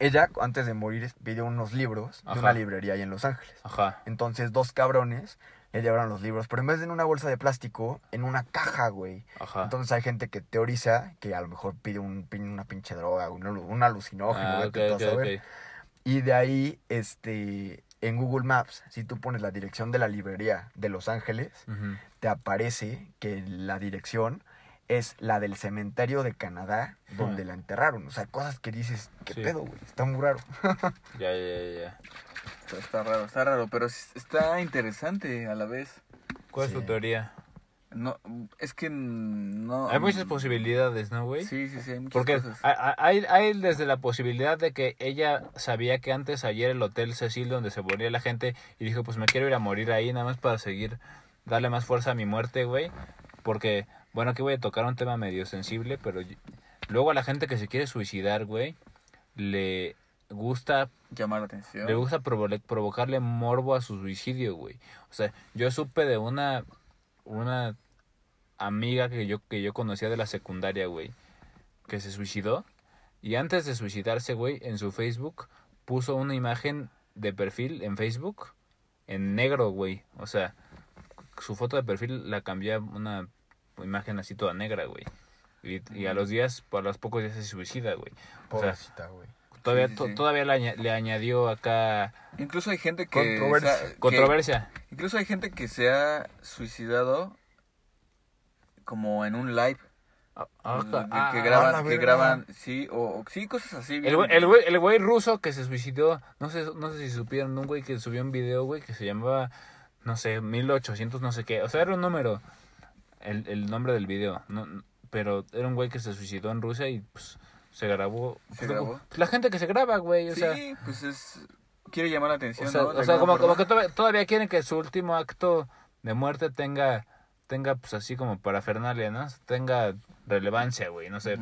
Ella, antes de morir, pidió unos libros de Ajá. una librería ahí en Los Ángeles. Ajá. Entonces, dos cabrones le llevaron los libros, pero en vez de en una bolsa de plástico, en una caja, güey. Ajá. Entonces hay gente que teoriza que a lo mejor pide un, una pinche droga, un, un alucinógeno, Ah, güey, ok, que tú vas ok, a ver. ok. Y de ahí, este, en Google Maps, si tú pones la dirección de la librería de Los Ángeles, te aparece que la dirección es la del cementerio de Canadá donde la enterraron. O sea, cosas que dices, ¿qué Sí. pedo, güey? Está muy raro. Ya, ya, ya, ya. Está, está raro, está raro, pero está interesante a la vez. ¿Cuál es tu teoría? No, es que no... Hay muchas posibilidades, ¿no, güey? Sí, sí, sí, hay muchas Porque cosas. hay, hay desde la posibilidad de que ella sabía que antes ayer el Hotel Cecil donde se moría la gente y dijo, pues me quiero ir a morir ahí nada más para seguir, darle más fuerza a mi muerte, güey. Porque, bueno, aquí voy a tocar un tema medio sensible, pero luego a la gente que se quiere suicidar, güey, le gusta Llamar la atención. le gusta provo- provocarle morbo a su suicidio, güey. O sea, yo supe de una una amiga que yo que yo conocía de la secundaria, güey, que se suicidó y antes de suicidarse, güey, en su Facebook puso una imagen de perfil en Facebook en negro, güey. O sea, su foto de perfil la cambió a una imagen así toda negra, güey. Y, y a los días, por los pocos días se suicida, güey. O sea, Pobrecita, güey. todavía, sí, to- sí. todavía le, aña- le añadió acá Incluso hay gente que... Controversia. o sea, que- controversia. incluso hay gente que se ha suicidado como en un live. Ah, de ah, que ah, graban, que graban, sí, o, o- sí, cosas así. El güey, el, güey, el güey ruso que se suicidó, no sé, no sé si supieron, un güey que subió un video, güey, que se llamaba, no sé, 1800, no sé qué. O sea, era un número, el, el nombre del video. No, pero era un güey que se suicidó en Rusia y pues se grabó. ¿Se pues, grabó? pues, la gente que se graba, güey, o sí, sea. pues es... Quiere llamar la atención, O sea, o sea, como, como que todavía, todavía quieren que su último acto de muerte tenga, tenga pues así como parafernalia, ¿no? Tenga relevancia, güey, no sé,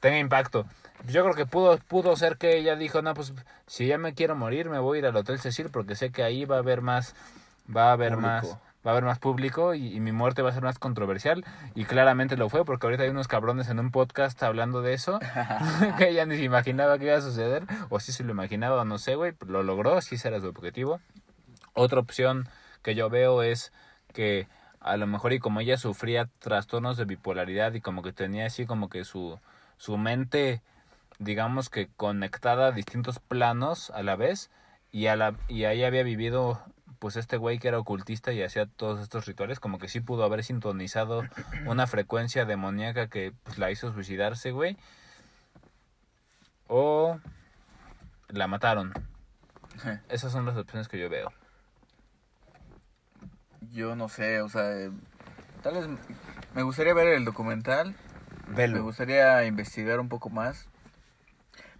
tenga impacto. Yo creo que pudo, pudo ser que ella dijo, no, pues si ya me quiero morir, me voy a ir al Hotel Cecil porque sé que ahí va a haber más, va a haber Público. más, va a haber más público y, y mi muerte va a ser más controversial. Y claramente lo fue porque ahorita hay unos cabrones en un podcast hablando de eso que ella ni se imaginaba que iba a suceder o si se lo imaginaba o no sé, güey, lo logró, si ese era su objetivo. Otra opción que yo veo es que a lo mejor y como ella sufría trastornos de bipolaridad y como que tenía así como que su, su mente digamos que conectada a distintos planos a la vez y a la y ahí había vivido pues este güey que era ocultista y hacía todos estos rituales como que sí pudo haber sintonizado una frecuencia demoníaca que pues la hizo suicidarse güey o la mataron esas son las opciones que yo veo Yo no sé, o sea, eh, tal vez me gustaría ver el documental, me Velo. gustaría investigar un poco más.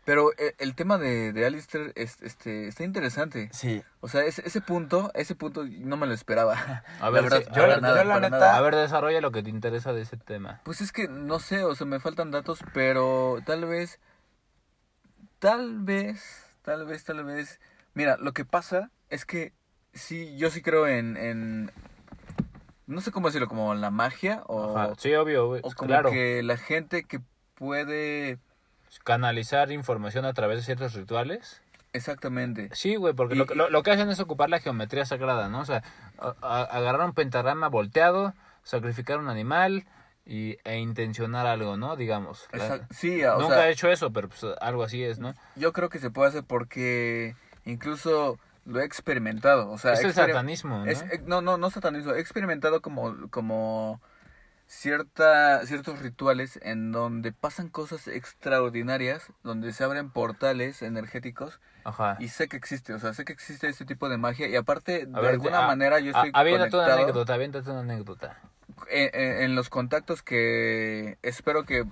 Pero eh, el tema de, de Alistair es, este, está interesante. Sí. O sea, ese, ese punto, ese punto no me lo esperaba. a La ver verdad, sí, para a ver, nada, yo la para neta- nada. a ver desarrolla lo que te interesa de ese tema Pues es que no sé, o sea, me faltan datos, pero tal vez, tal vez, tal vez, tal vez. Mira, lo que pasa es que sí, yo sí creo en, en no sé cómo decirlo, como la magia o, Ajá, sí obvio o como claro que la gente que puede, canalizar información a través de ciertos rituales. exactamente. Sí, güey, porque Y- lo, lo, lo que hacen es ocupar la geometría sagrada, ¿no? O sea, a- a- agarrar un pentagrama volteado, sacrificar un animal y, e intencionar algo, ¿no? Digamos. La- sí, o Nunca sea, he hecho eso, pero pues algo así es, ¿no? yo creo que se puede hacer porque incluso lo he experimentado, o sea, es el satanismo, ¿no? Es- eh, no, no, no satanismo. He experimentado como, como cierta, ciertos rituales en donde pasan cosas extraordinarias, donde se abren portales energéticos Ajá. y sé que existe, o sea, sé que existe este tipo de magia y aparte A de ver, alguna a- manera yo estoy aviéntate una anécdota, aviéntate una anécdota. en, en- en los contactos que espero que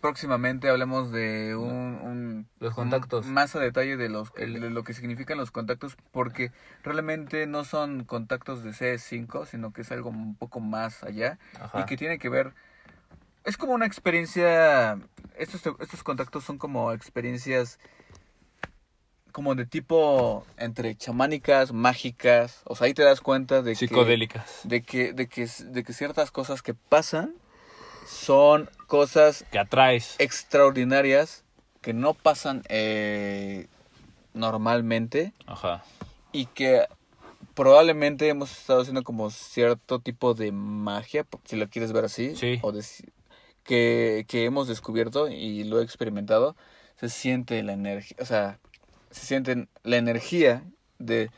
próximamente hablemos de un, un- Los un- contactos. más a detalle de los El- de lo que significan los contactos porque realmente no son contactos de CS5 sino que es algo un poco más allá Ajá. y que tiene que ver es como una experiencia estos estos contactos son como experiencias como de tipo entre chamánicas mágicas o sea ahí te das cuenta de que Psicodélicas. de que, de que, de que ciertas cosas que pasan son cosas Que atraes. extraordinarias que no pasan eh, normalmente Ajá. y que probablemente hemos estado haciendo como cierto tipo de magia, si lo quieres ver así, Sí. o de- que, que hemos descubierto y lo he experimentado, se siente la energía, o sea, se siente la energía de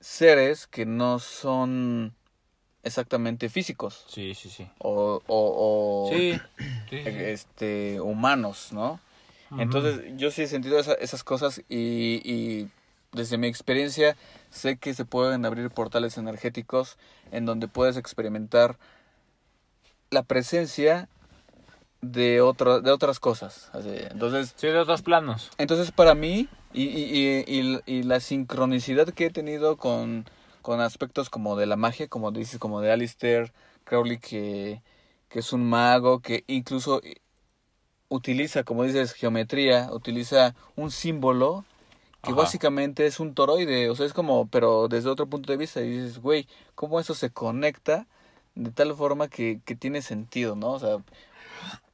seres que no son exactamente físicos Sí, sí, sí. o, o, o, Sí, este humanos, ¿no? Entonces, yo sí he sentido esa- esas cosas y, y desde mi experiencia sé que se pueden abrir portales energéticos en donde puedes experimentar la presencia de, otro, de otras cosas. Así, Entonces, Sí, de otros planos. entonces para mí y, y, y, y- y la sincronicidad que he tenido con, con aspectos como de la magia, como dices, como de Alistair Crowley, que, que es un mago, que incluso utiliza, como dices, geometría, utiliza un símbolo que Ajá. básicamente es un toroide, o sea, es como, pero desde otro punto de vista, y dices, güey, ¿cómo eso se conecta de tal forma que, que tiene sentido, ¿no? O sea,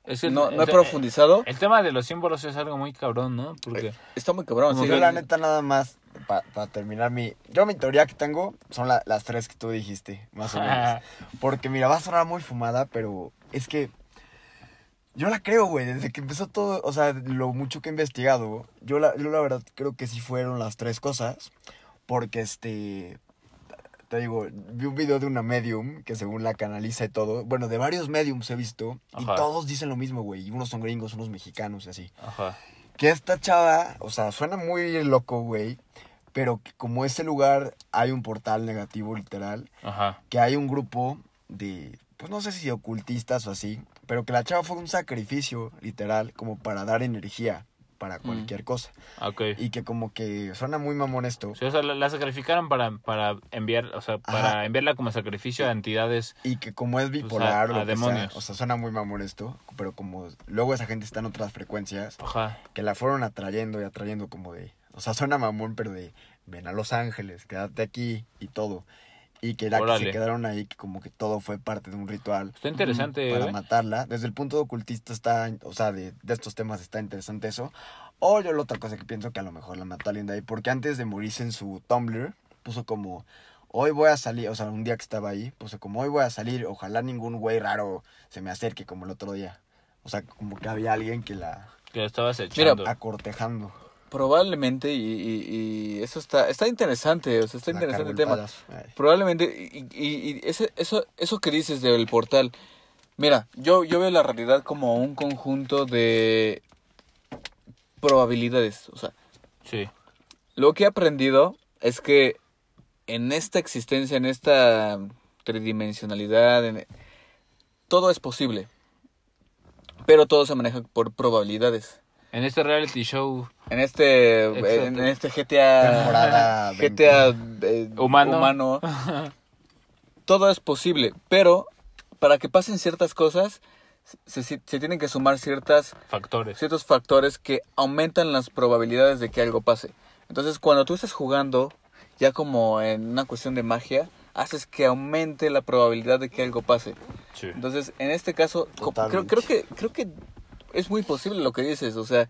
Es que no, el- no he el- profundizado, El tema de los símbolos es algo muy cabrón, ¿no? Porque está muy cabrón, Como sí. Yo la neta nada más, para terminar mi... Yo mi teoría que tengo son la- las tres que tú dijiste, más o menos. Porque mira, va a sonar muy fumada, pero es que... Yo la creo, güey, desde que empezó todo, o sea, lo mucho que he investigado, yo la, yo la verdad creo que sí fueron las tres cosas, porque este, te digo, vi un video de una medium que según la canaliza y todo, bueno, de varios mediums he visto, y todos dicen lo mismo, güey, y unos son gringos, unos mexicanos y así. Ajá. Que esta chava, o sea, suena muy loco, güey. Pero que como ese lugar hay un portal negativo, literal. Ajá. Que hay un grupo de, pues no sé si ocultistas o así. Pero que la chava fue un sacrificio, literal, como para dar energía para cualquier cosa. Ok. Y que como que suena muy mamón esto. Sí, o sea, la, la sacrificaron para, para enviar, o sea, para Ajá. enviarla como sacrificio a entidades. Y que como es bipolar a o sea, demonios. o sea, suena muy mamón esto. Pero como luego esa gente está en otras frecuencias. Ajá. que la fueron atrayendo y atrayendo como de, o sea, suena mamón, pero de, ven a Los Ángeles, quédate aquí y todo. Y que era que se quedaron ahí, que como que todo fue parte de un ritual Está interesante, para ¿eh? matarla. Desde el punto de ocultista está, o sea, de, de estos temas está interesante eso. O yo la otra cosa que pienso que a lo mejor la mató alguien de ahí, porque antes de morirse en su Tumblr, puso como, hoy voy a salir, o sea, un día que estaba ahí, puso como, hoy voy a salir, ojalá ningún güey raro se me acerque como el otro día. O sea, como que había alguien que la Que lo estabas echando. acortejando. Probablemente, y, y- y eso está, está interesante, o sea, está La interesante el tema. Ay. Probablemente, y, y- y ese, eso, eso que dices del portal, mira, yo, yo veo la realidad como un conjunto de probabilidades. O sea, Sí. lo que he aprendido es que en esta existencia, en esta tridimensionalidad, en- todo es posible. Pero todo se maneja por probabilidades. En este reality show En este, Exacto. en este GTA, Temporada 20. GTA eh, Humano. humano, todo es posible, pero para que pasen ciertas cosas se, se- se tienen que sumar ciertas, factores. ciertos factores que aumentan las probabilidades de que algo pase. Entonces, cuando tú estás jugando, ya como en una cuestión de magia, haces que aumente la probabilidad de que algo pase. Sí. Entonces, en este caso, creo, creo que creo que es muy posible lo que dices, o sea,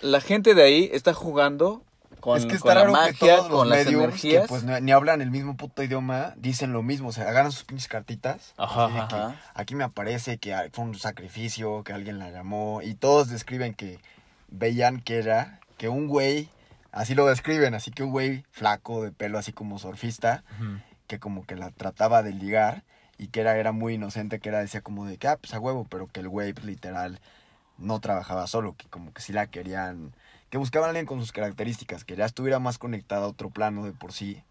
la gente de ahí está jugando con, es que con está la raro magia, que todos los con las energías. que pues ni hablan el mismo puto idioma, dicen lo mismo, o sea, agarran sus pinches cartitas. Ajá, así de que ajá. aquí me aparece que fue un sacrificio, que alguien la llamó, y todos describen que veían que era que un güey, así lo describen, así que un güey flaco, de pelo así como surfista, que como que la trataba de ligar y que era, era muy inocente, que era, decía como de que, ah, pues a huevo, pero que el güey pues, literal no trabajaba solo, que como que sí la querían, que buscaban a alguien con sus características, que ya estuviera más conectada a otro plano de por sí.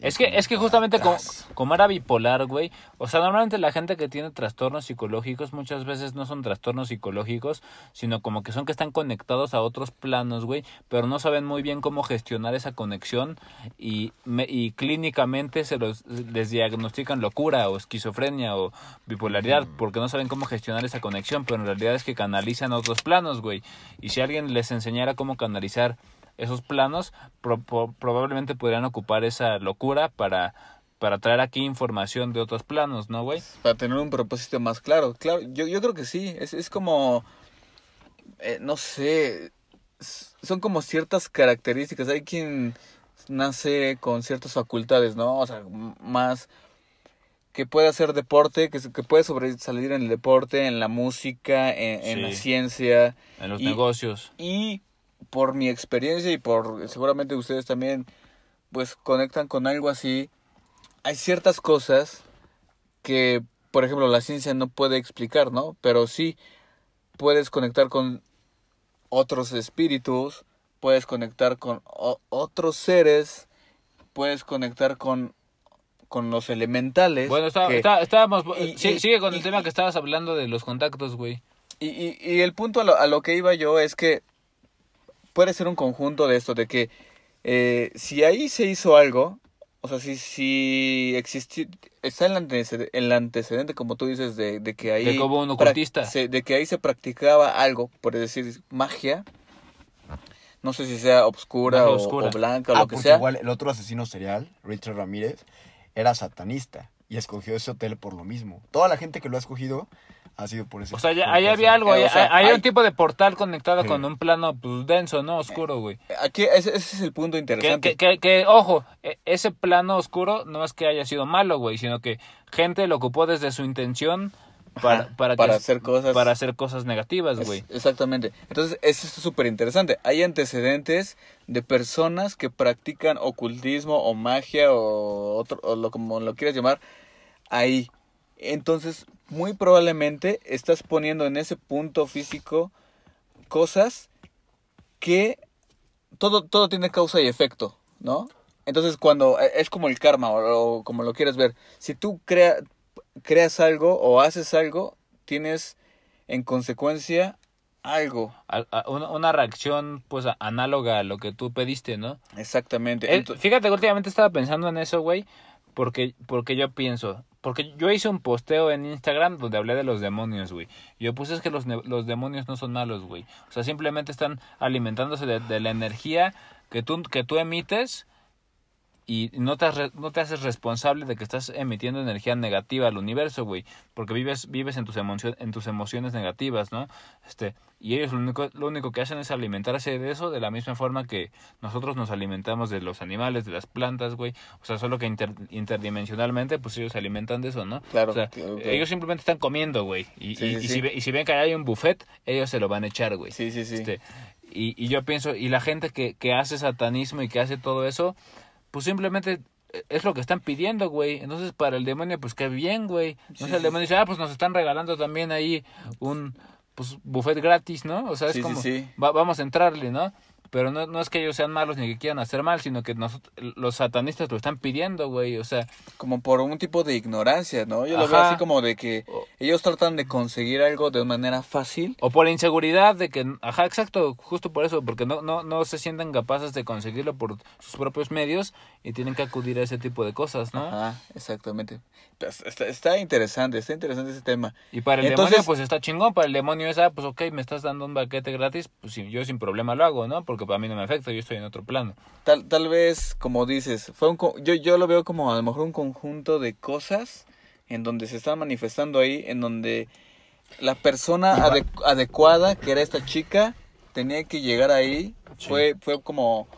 Es que, es que justamente como, como era bipolar, güey, o sea, normalmente la gente que tiene trastornos psicológicos muchas veces no son trastornos psicológicos, sino como que son que están conectados a otros planos, güey, pero no saben muy bien cómo gestionar esa conexión y, me- y clínicamente se los, les diagnostican locura o esquizofrenia o bipolaridad porque no saben cómo gestionar esa conexión, pero en realidad es que canalizan a otros planos, güey, y si alguien les enseñara cómo canalizar esos planos pro- pro- probablemente podrían ocupar esa locura para para traer aquí información de otros planos, ¿no, güey? Para tener un propósito más claro. Claro, yo, yo creo que sí. Es, es como. eh, no sé. Son como ciertas características. Hay quien nace con ciertas facultades, ¿no? O sea, más que puede hacer deporte, que, que puede sobresalir en el deporte, en la música, en, en la ciencia. En los Y- negocios. Y por mi experiencia y por seguramente ustedes también, pues conectan con algo así. Hay ciertas cosas que, por ejemplo, la ciencia no puede explicar, ¿no? Pero sí puedes conectar con otros espíritus, puedes conectar con otros seres, puedes conectar con, con los elementales. Bueno, está- que- está- estábamos... y- sí, y- sigue con el tema que estabas hablando de los contactos, güey. Y, y, y el punto a lo, a lo que iba yo es que puede ser un conjunto de esto, de que eh, si ahí se hizo algo, o sea, si, si existió, está el antecedente, el antecedente, como tú dices, de, de que ahí... De como un ocultista. se- de que ahí se practicaba algo, por decir, magia. No sé si sea obscura, o, oscura. o blanca o Ah, lo que sea. igual el otro asesino serial, Richard Ramírez, era satanista y escogió ese hotel por lo mismo. Toda la gente que lo ha escogido ha sido por ese O sea, ya, ahí había algo, Eh, o sea, hay, hay- un tipo de portal conectado Sí. con un plano pues, denso, ¿no? Oscuro, güey. Aquí ese, ese es el punto Que, interesante. que, que, que, ojo, e- ese plano oscuro no es que haya sido malo, güey, sino que gente lo ocupó desde su intención para, para, que- para hacer cosas- para hacer cosas negativas, Es- güey. exactamente. Entonces, eso es súper interesante. Hay antecedentes de personas que practican ocultismo o magia o, otro, o lo, como lo quieras llamar ahí. Entonces, muy probablemente estás poniendo en ese punto físico cosas que todo, todo tiene causa y efecto, ¿no? Entonces, cuando e, es como el karma o, o como lo quieras ver, si tú crea, creas algo o haces algo, tienes en consecuencia algo. Una, una reacción, pues, análoga a lo que tú pediste, ¿no? Exactamente. Fíjate, que últimamente estaba pensando en eso, güey, porque, porque yo pienso, porque yo hice un posteo en Instagram donde hablé de los demonios, güey. Yo puse es que los, los demonios no son malos, güey. O sea, simplemente están alimentándose de, de la energía que tú, que tú emites y no te, no te haces responsable de que estás emitiendo energía negativa al universo, güey, porque vives vives en tus emociones en tus emociones negativas, ¿no? Este, y ellos lo único lo único que hacen es alimentarse de eso de la misma forma que nosotros nos alimentamos de los animales, de las plantas, güey. O sea, solo que inter- interdimensionalmente pues ellos se alimentan de eso, ¿no? Claro, O sea, claro, claro. ellos simplemente están comiendo, güey, y, Sí, y- sí, y si y si ven que hay un buffet, ellos se lo van a echar, güey. Sí, sí, sí. Este, y, y yo pienso, y la gente que, que hace satanismo y que hace todo eso, pues simplemente es lo que están pidiendo, güey. Entonces, para el demonio, pues qué bien, güey. Entonces Sí, el demonio dice, ah, pues nos están regalando también ahí un pues buffet gratis, ¿no? O sea, es Sí, sí, como, sí. va- vamos a entrarle, ¿no? Pero no, no es que ellos sean malos ni que quieran hacer mal, sino que nosotros, los satanistas lo están pidiendo, güey. O sea, Como por un tipo de ignorancia, ¿no? Yo lo veo así como de que ellos tratan de conseguir algo de manera fácil. O por la inseguridad de que, ajá, exacto, justo por eso, porque no, no, no se sienten capaces de conseguirlo por sus propios medios y tienen que acudir a ese tipo de cosas, ¿no? Ajá, exactamente. Pues, Está, está interesante, está interesante ese tema. Y para el Entonces- demonio, pues está chingón, para el demonio es, ah, pues ok, me estás dando un paquete gratis, pues yo sin problema lo hago, ¿no? Porque para mí no me afecta, yo estoy en otro plano. Tal, tal vez, como dices, fue un, co- yo, yo lo veo como a lo mejor un conjunto de cosas en donde se están manifestando ahí, en donde la persona ade- adecuada, que era esta chica, tenía que llegar ahí. Sí. Fue, fue como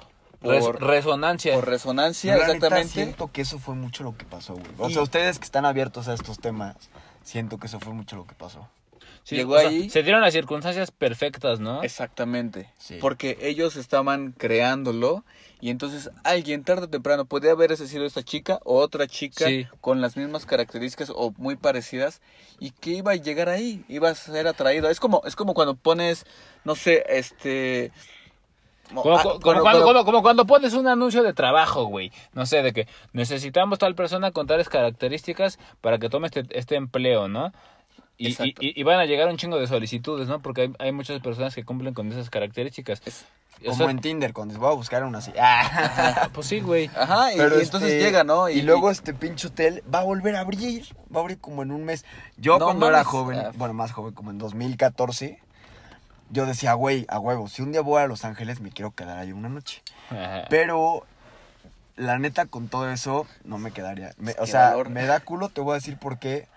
por, resonancia. por resonancia, neta, exactamente. siento que eso fue mucho lo que pasó, güey. O Y- sea, ustedes que están abiertos a estos temas, siento que eso fue mucho lo que pasó. Sí, llegó o sea, ahí- se dieron las circunstancias perfectas, ¿no? Exactamente. Sí. Porque ellos estaban creándolo y entonces alguien tarde o temprano podía haber sido esta chica o otra chica Sí. con las mismas características o muy parecidas y que iba a llegar ahí, iba a ser atraído. Es como es como cuando pones no sé, este Como, ah, como- cuando- cuando, cuando- como- como cuando pones un anuncio de trabajo, güey. No sé, de que necesitamos tal persona con tales características para que tome este, este empleo, ¿no? Y, van a llegar un chingo de solicitudes, ¿no? Porque hay, hay muchas personas que cumplen con esas características. Es- O Como sea, en Tinder, cuando les voy a buscar una así. Ah. Pues sí, güey. Ajá, y, Pero y entonces este, llega, ¿no? Y, luego este pinche hotel va a volver a abrir. Va a abrir como en un mes. Yo No cuando era joven, Ah. bueno, más joven, como en 2014, yo decía, güey, a huevo, si un día voy a Los Ángeles me quiero quedar ahí una noche. Ajá. Pero la neta con todo eso no me quedaría. Me- o sea, valor. me da culo, te voy a decir por qué.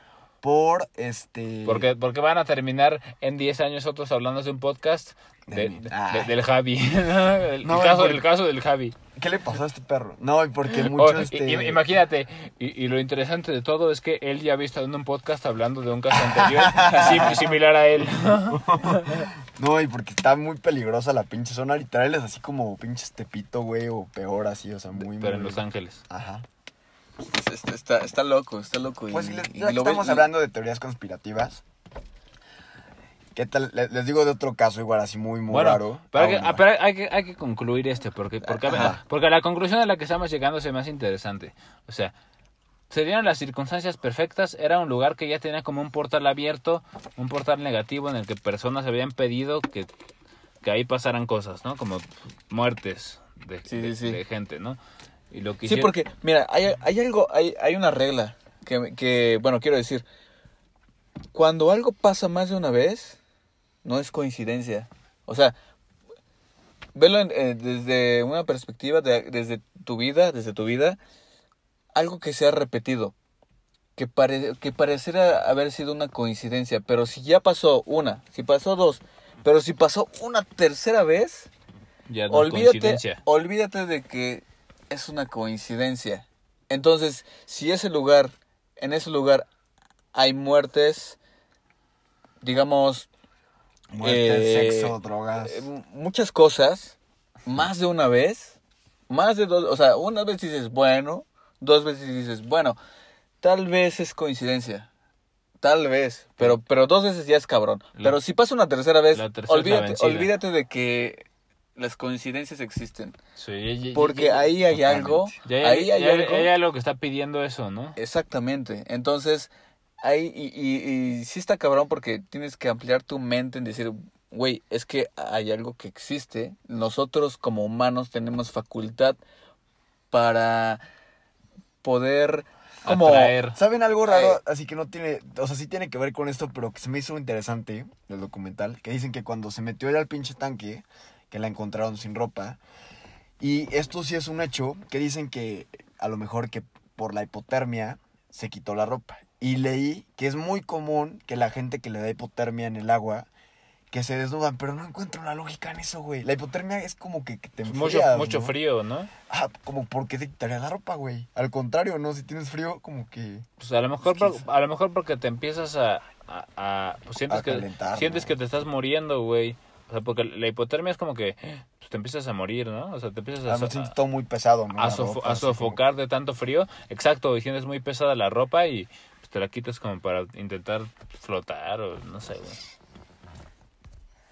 Por este... Porque, porque van a terminar en 10 años otros hablando de un podcast de- De Ah. de- del Javi. ¿no? el, No, caso, porque- el caso del Javi. ¿Qué le pasó a este perro? No, y porque O, muchos... este... imagínate, y, y lo interesante de todo es que él ya había estado en un podcast hablando de un caso anterior sim- similar a él. No, y porque está muy peligrosa la pinche zona. Literal es así como pinche Tepito, güey, o peor así, o sea, muy... Pero en Los Ángeles. Ajá. Está, está, está loco, está loco. y- Pues si les, y lo ves- estamos hablando de teorías conspirativas, ¿qué tal? Le- Les, digo de otro caso igual así muy, muy Bueno, raro. pero, Ah, hay que, bueno, ah, pero hay, que, hay que concluir este, porque, porque, Ajá. porque la conclusión a la que estamos llegando se me hace interesante. O sea, se dieron las circunstancias perfectas, era un lugar que ya tenía como un portal abierto, un portal negativo en el que personas habían pedido que, que ahí pasaran cosas, ¿no? Como muertes de, Sí, de- sí, sí. de gente, ¿no? Y lo que Sí, hicieron- porque, mira, hay, hay algo, hay, hay una regla que, que, bueno, quiero decir, cuando algo pasa más de una vez, no es coincidencia. O sea, velo en- eh, desde una perspectiva, de, desde tu vida, desde tu vida, algo que se ha repetido, que, pare, que pareciera haber sido una coincidencia, pero si ya pasó una, si pasó dos, pero si pasó una tercera vez, ya no olvídate, olvídate de que es una coincidencia. Entonces, si ese lugar, en ese lugar hay muertes, digamos, Muerte, eh, sexo, drogas. eh, muchas cosas, más de una vez, más de dos, o sea, una vez dices, bueno, dos veces dices, bueno, tal vez es coincidencia. Tal vez, pero, pero dos veces ya es cabrón. La- pero si pasa una tercera vez, tercera olvídate, olvídate de que las coincidencias existen. Sí, ya- ya- Porque ya- ahí hay algo, ya- ya- ahí hay ya- algo. hay algo que está pidiendo eso, ¿no? Exactamente. Entonces, ahí, y, y, y sí está cabrón porque tienes que ampliar tu mente en decir, güey, es que hay algo que existe. Nosotros como humanos tenemos facultad para poder como Atraer. ¿Saben algo raro? Eh. Así que no tiene, o sea, sí tiene que ver con esto, pero que se me hizo interesante del documental, que dicen que cuando se metió ella al pinche tanque, que la encontraron sin ropa, y esto sí es un hecho, que dicen que a lo mejor que por la hipotermia se quitó la ropa. Y leí que es muy común que la gente que le da hipotermia en el agua, que se desnudan, pero no encuentro la lógica en eso, güey. La hipotermia es como que, que te Mucho, enfrías, mucho ¿no? frío, ¿no? Ah, como porque te quitaría la ropa, güey. Al contrario, ¿no? Si tienes frío, como que... Pues a lo mejor, por- a lo mejor porque te empiezas a, a, a- pues sientes A que sientes ¿no? que te estás muriendo, güey. O sea, porque la hipotermia es como que pues, te empiezas a morir, ¿no? O sea, te empiezas a, A mí so- siento todo muy pesado, ¿no? a La sofo- ropa, a como- sofocar de tanto frío. Exacto, y sientes muy pesada la ropa y pues, te la quitas como para intentar flotar o no sé, güey.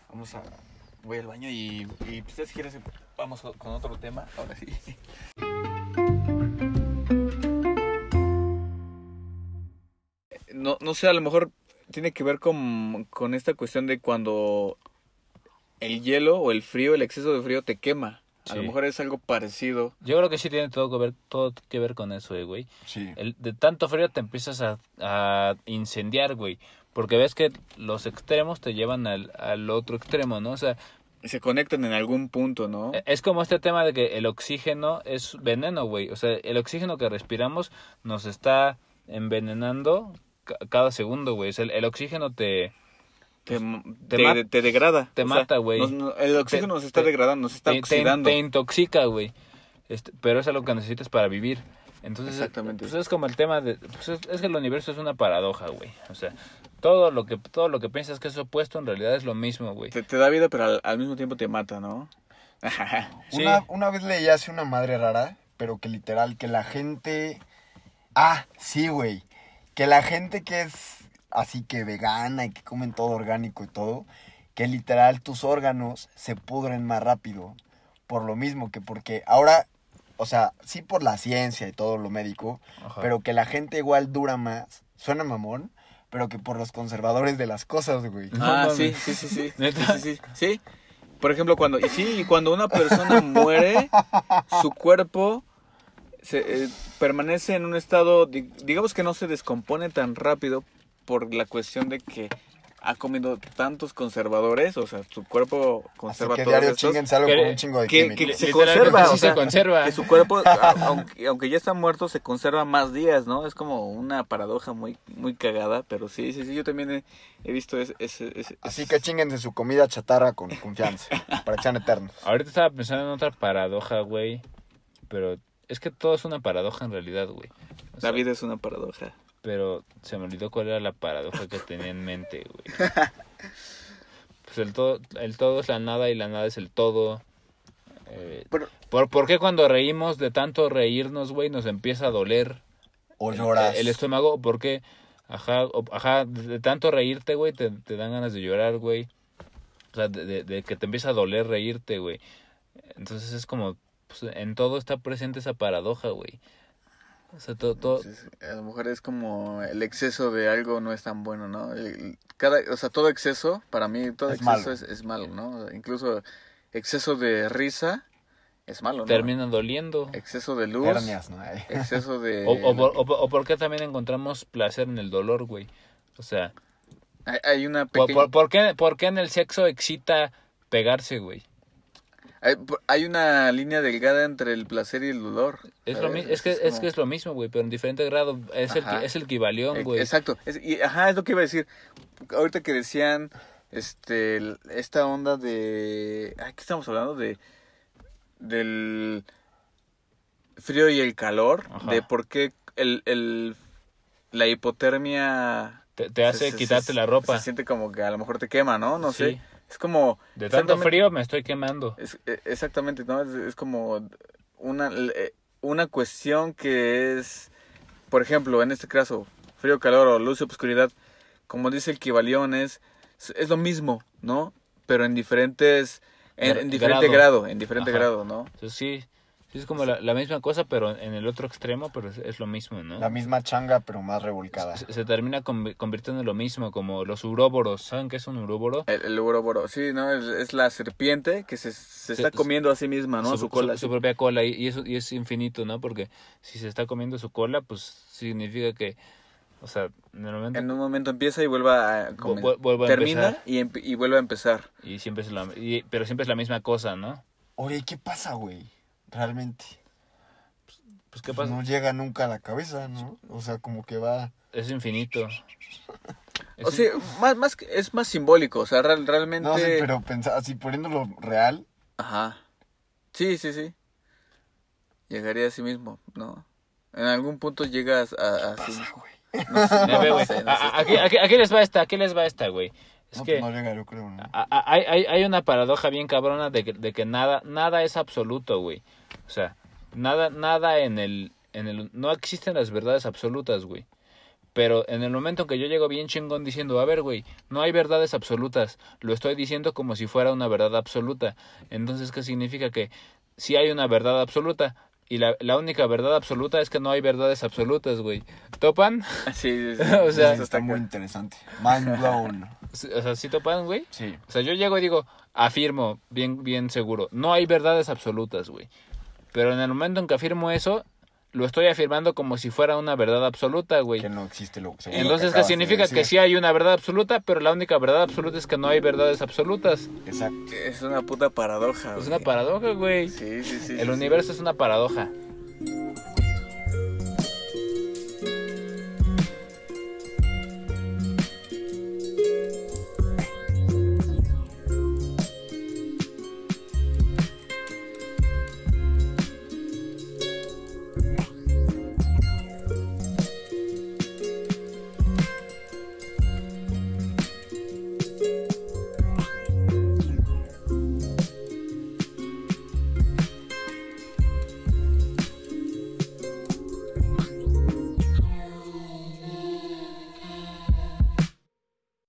Vamos a... Voy al baño y, y pues, si quieres vamos con otro tema. Ahora sí. No, no sé, a lo mejor tiene que ver con, con esta cuestión de cuando el hielo o el frío, el exceso de frío te quema. A lo mejor es algo parecido. Yo creo que sí tiene todo que ver, todo que ver con eso, eh, güey. Sí. El, de tanto frío te empiezas a, a incendiar, güey. Porque ves que los extremos te llevan al, al otro extremo, ¿no? O sea, Se conectan en algún punto, ¿no? e- es como este tema de que el oxígeno es veneno, güey. O sea, el oxígeno que respiramos nos está envenenando ca- cada segundo, güey. O sea, el, el oxígeno te, Te, te te, ma- te degrada. te O mata, güey. el oxígeno Te- nos está te- degradando, nos está te, te- oxidando. te intoxica, güey. Este, pero es algo que necesitas para vivir. Entonces, Exactamente. pues es como el tema de... Pues es, es que el universo es una paradoja, güey. O sea, todo lo que todo lo que piensas que es opuesto en realidad es lo mismo, güey. Te, te da vida, pero al, al mismo tiempo te mata, ¿no? Sí. Una, una vez leí hace una madre rara, pero que literal, que la gente... Ah, sí, güey. Que la gente que es así que vegana y que comen todo orgánico y todo, que literal tus órganos se pudren más rápido. Por lo mismo que porque ahora, o sea, sí por la ciencia y todo lo médico, Ajá. pero que la gente igual dura más. Suena mamón, pero que por los conservadores de las cosas, güey. Ah, sí, sí, sí, sí. ¿Neta? Sí, sí, sí. Sí. Por ejemplo, cuando, y sí, cuando una persona muere, su cuerpo se, eh, permanece en un estado, di- digamos que no se descompone tan rápido por la cuestión de que ha comido tantos conservadores, o sea, su cuerpo Así conserva que todos diario estos, algo Que- con un chingo de que- que se conserva, sí o sea, se conserva. que su cuerpo, a- aunque, aunque ya está muerto, se conserva más días, ¿no? Es como una paradoja muy muy cagada, pero sí, sí, sí, yo también he, he visto ese... ese, ese- Así que chinguense su comida chatarra con confianza, para que sean eternos. Ahorita estaba pensando en otra paradoja, güey. Pero es que todo es una paradoja en realidad, güey. O sea, La vida es una paradoja. Pero se me olvidó cuál era la paradoja que tenía en mente, güey. Pues el todo, el todo es la nada y la nada es el todo. Eh, Pero- ¿por, ¿Por qué cuando reímos de tanto reírnos, güey, nos empieza a doler O el- lloras. el, estómago? ¿Por qué? Ajá, ajá, de, de tanto reírte, güey, te, te dan ganas de llorar, güey. O sea, de, de- de que te empieza a doler reírte, güey. Entonces es como, pues, en todo está presente esa paradoja, güey. O sea, todo, todo, Entonces, a lo mejor es como el exceso de algo no es tan bueno, ¿no? El- Cada, o sea, todo exceso, para mí, todo Es exceso malo. Es, es malo, ¿no? O sea, incluso exceso de risa es malo, ¿no? termina doliendo. Exceso de luz, Hernias, ¿no? Ay. exceso de... O, o, por, o, por- o por qué también encontramos placer en el dolor, güey. O sea, Hay, hay una por, pequeña... por- por qué, por qué en el sexo excita pegarse, güey? Hay, hay una línea delgada entre el placer y el dolor. Es, lo es, que, es como- que es lo mismo, güey, pero en diferente grado. Es el, es el equivalión, Eh, güey. Exacto. Es- y, ajá, es lo que iba a decir. Ahorita que decían este esta onda de ay, ¿qué estamos hablando? De del frío y el calor, Ajá. de por qué el, el la hipotermia Te, te hace se- se- quitarte se- la ropa. Se siente como que a lo mejor te quema, ¿no? No Sí. sé. Es como De tanto frío me estoy quemando. es- e- exactamente, ¿no? Es, es como una, eh, una cuestión que es, por ejemplo, en este caso, frío, calor o luz y obscuridad, como dice el Kibalión, es, es lo mismo, ¿no? Pero en diferentes, en, en diferente grado. grado, en diferente Ajá. grado, ¿no? Sí es como la, la misma cosa, pero en el otro extremo, pero es, es lo mismo, ¿no? La misma changa, pero más revolcada. se, se termina convi- convirtiendo en lo mismo, como los uróboros. ¿Saben qué es un uróboro? El, el sí, ¿no? Es, es la serpiente que se, se está Se- comiendo a sí misma, ¿no? Su, cola. su propia cola y, y eso y es infinito, ¿no? Porque si se está comiendo su cola, pues significa que, o sea, en el momento En un momento empieza y vuelve a... vu- vuelve a termina y, y vuelve a empezar. y siempre es la, y- pero siempre es la misma cosa, ¿no? Oye, ¿qué pasa, güey? Realmente. Pues qué pasa, No llega nunca a la cabeza, ¿no? O sea, como que va... es infinito. Es O sea, más, más que- es más simbólico, o sea, real- realmente... No, sí, pero pensar así, poniéndolo real, Ajá. Sí, sí, sí. Llegaría a sí mismo, ¿no? En algún punto llegas a, mismo. güey. No sé, no Aquí, aquí- aquí les va esta, aquí les va esta, güey. Es no, que pues no llega, yo creo, ¿no? a- a- hay, hay, hay una paradoja bien cabrona de que, de que nada, nada es absoluto, güey. O sea, nada, nada en el, en el, no existen las verdades absolutas, güey. Pero en el momento en que yo llego bien chingón diciendo, a ver, güey, no hay verdades absolutas, lo estoy diciendo como si fuera una verdad absoluta. Entonces, ¿qué significa? Que si hay una verdad absoluta y la, la única verdad absoluta es que no hay verdades absolutas, güey. ¿Topan? Sí, sí, sí. o sea, Eso está muy interesante. Mind blown. O sea, ¿sí topan, güey? Sí. O sea, yo llego y digo, afirmo, bien, bien seguro, no hay verdades absolutas, güey. Pero en el momento en que afirmo eso, lo estoy afirmando como si fuera una verdad absoluta, güey. Que no existe lo lo Entonces, ¿qué de significa? Que sí hay una verdad absoluta, pero la única verdad absoluta es que no hay verdades absolutas. Exacto. Es una puta paradoja. Es güey. una paradoja, güey. Sí, sí, sí. El sí, universo es una paradoja.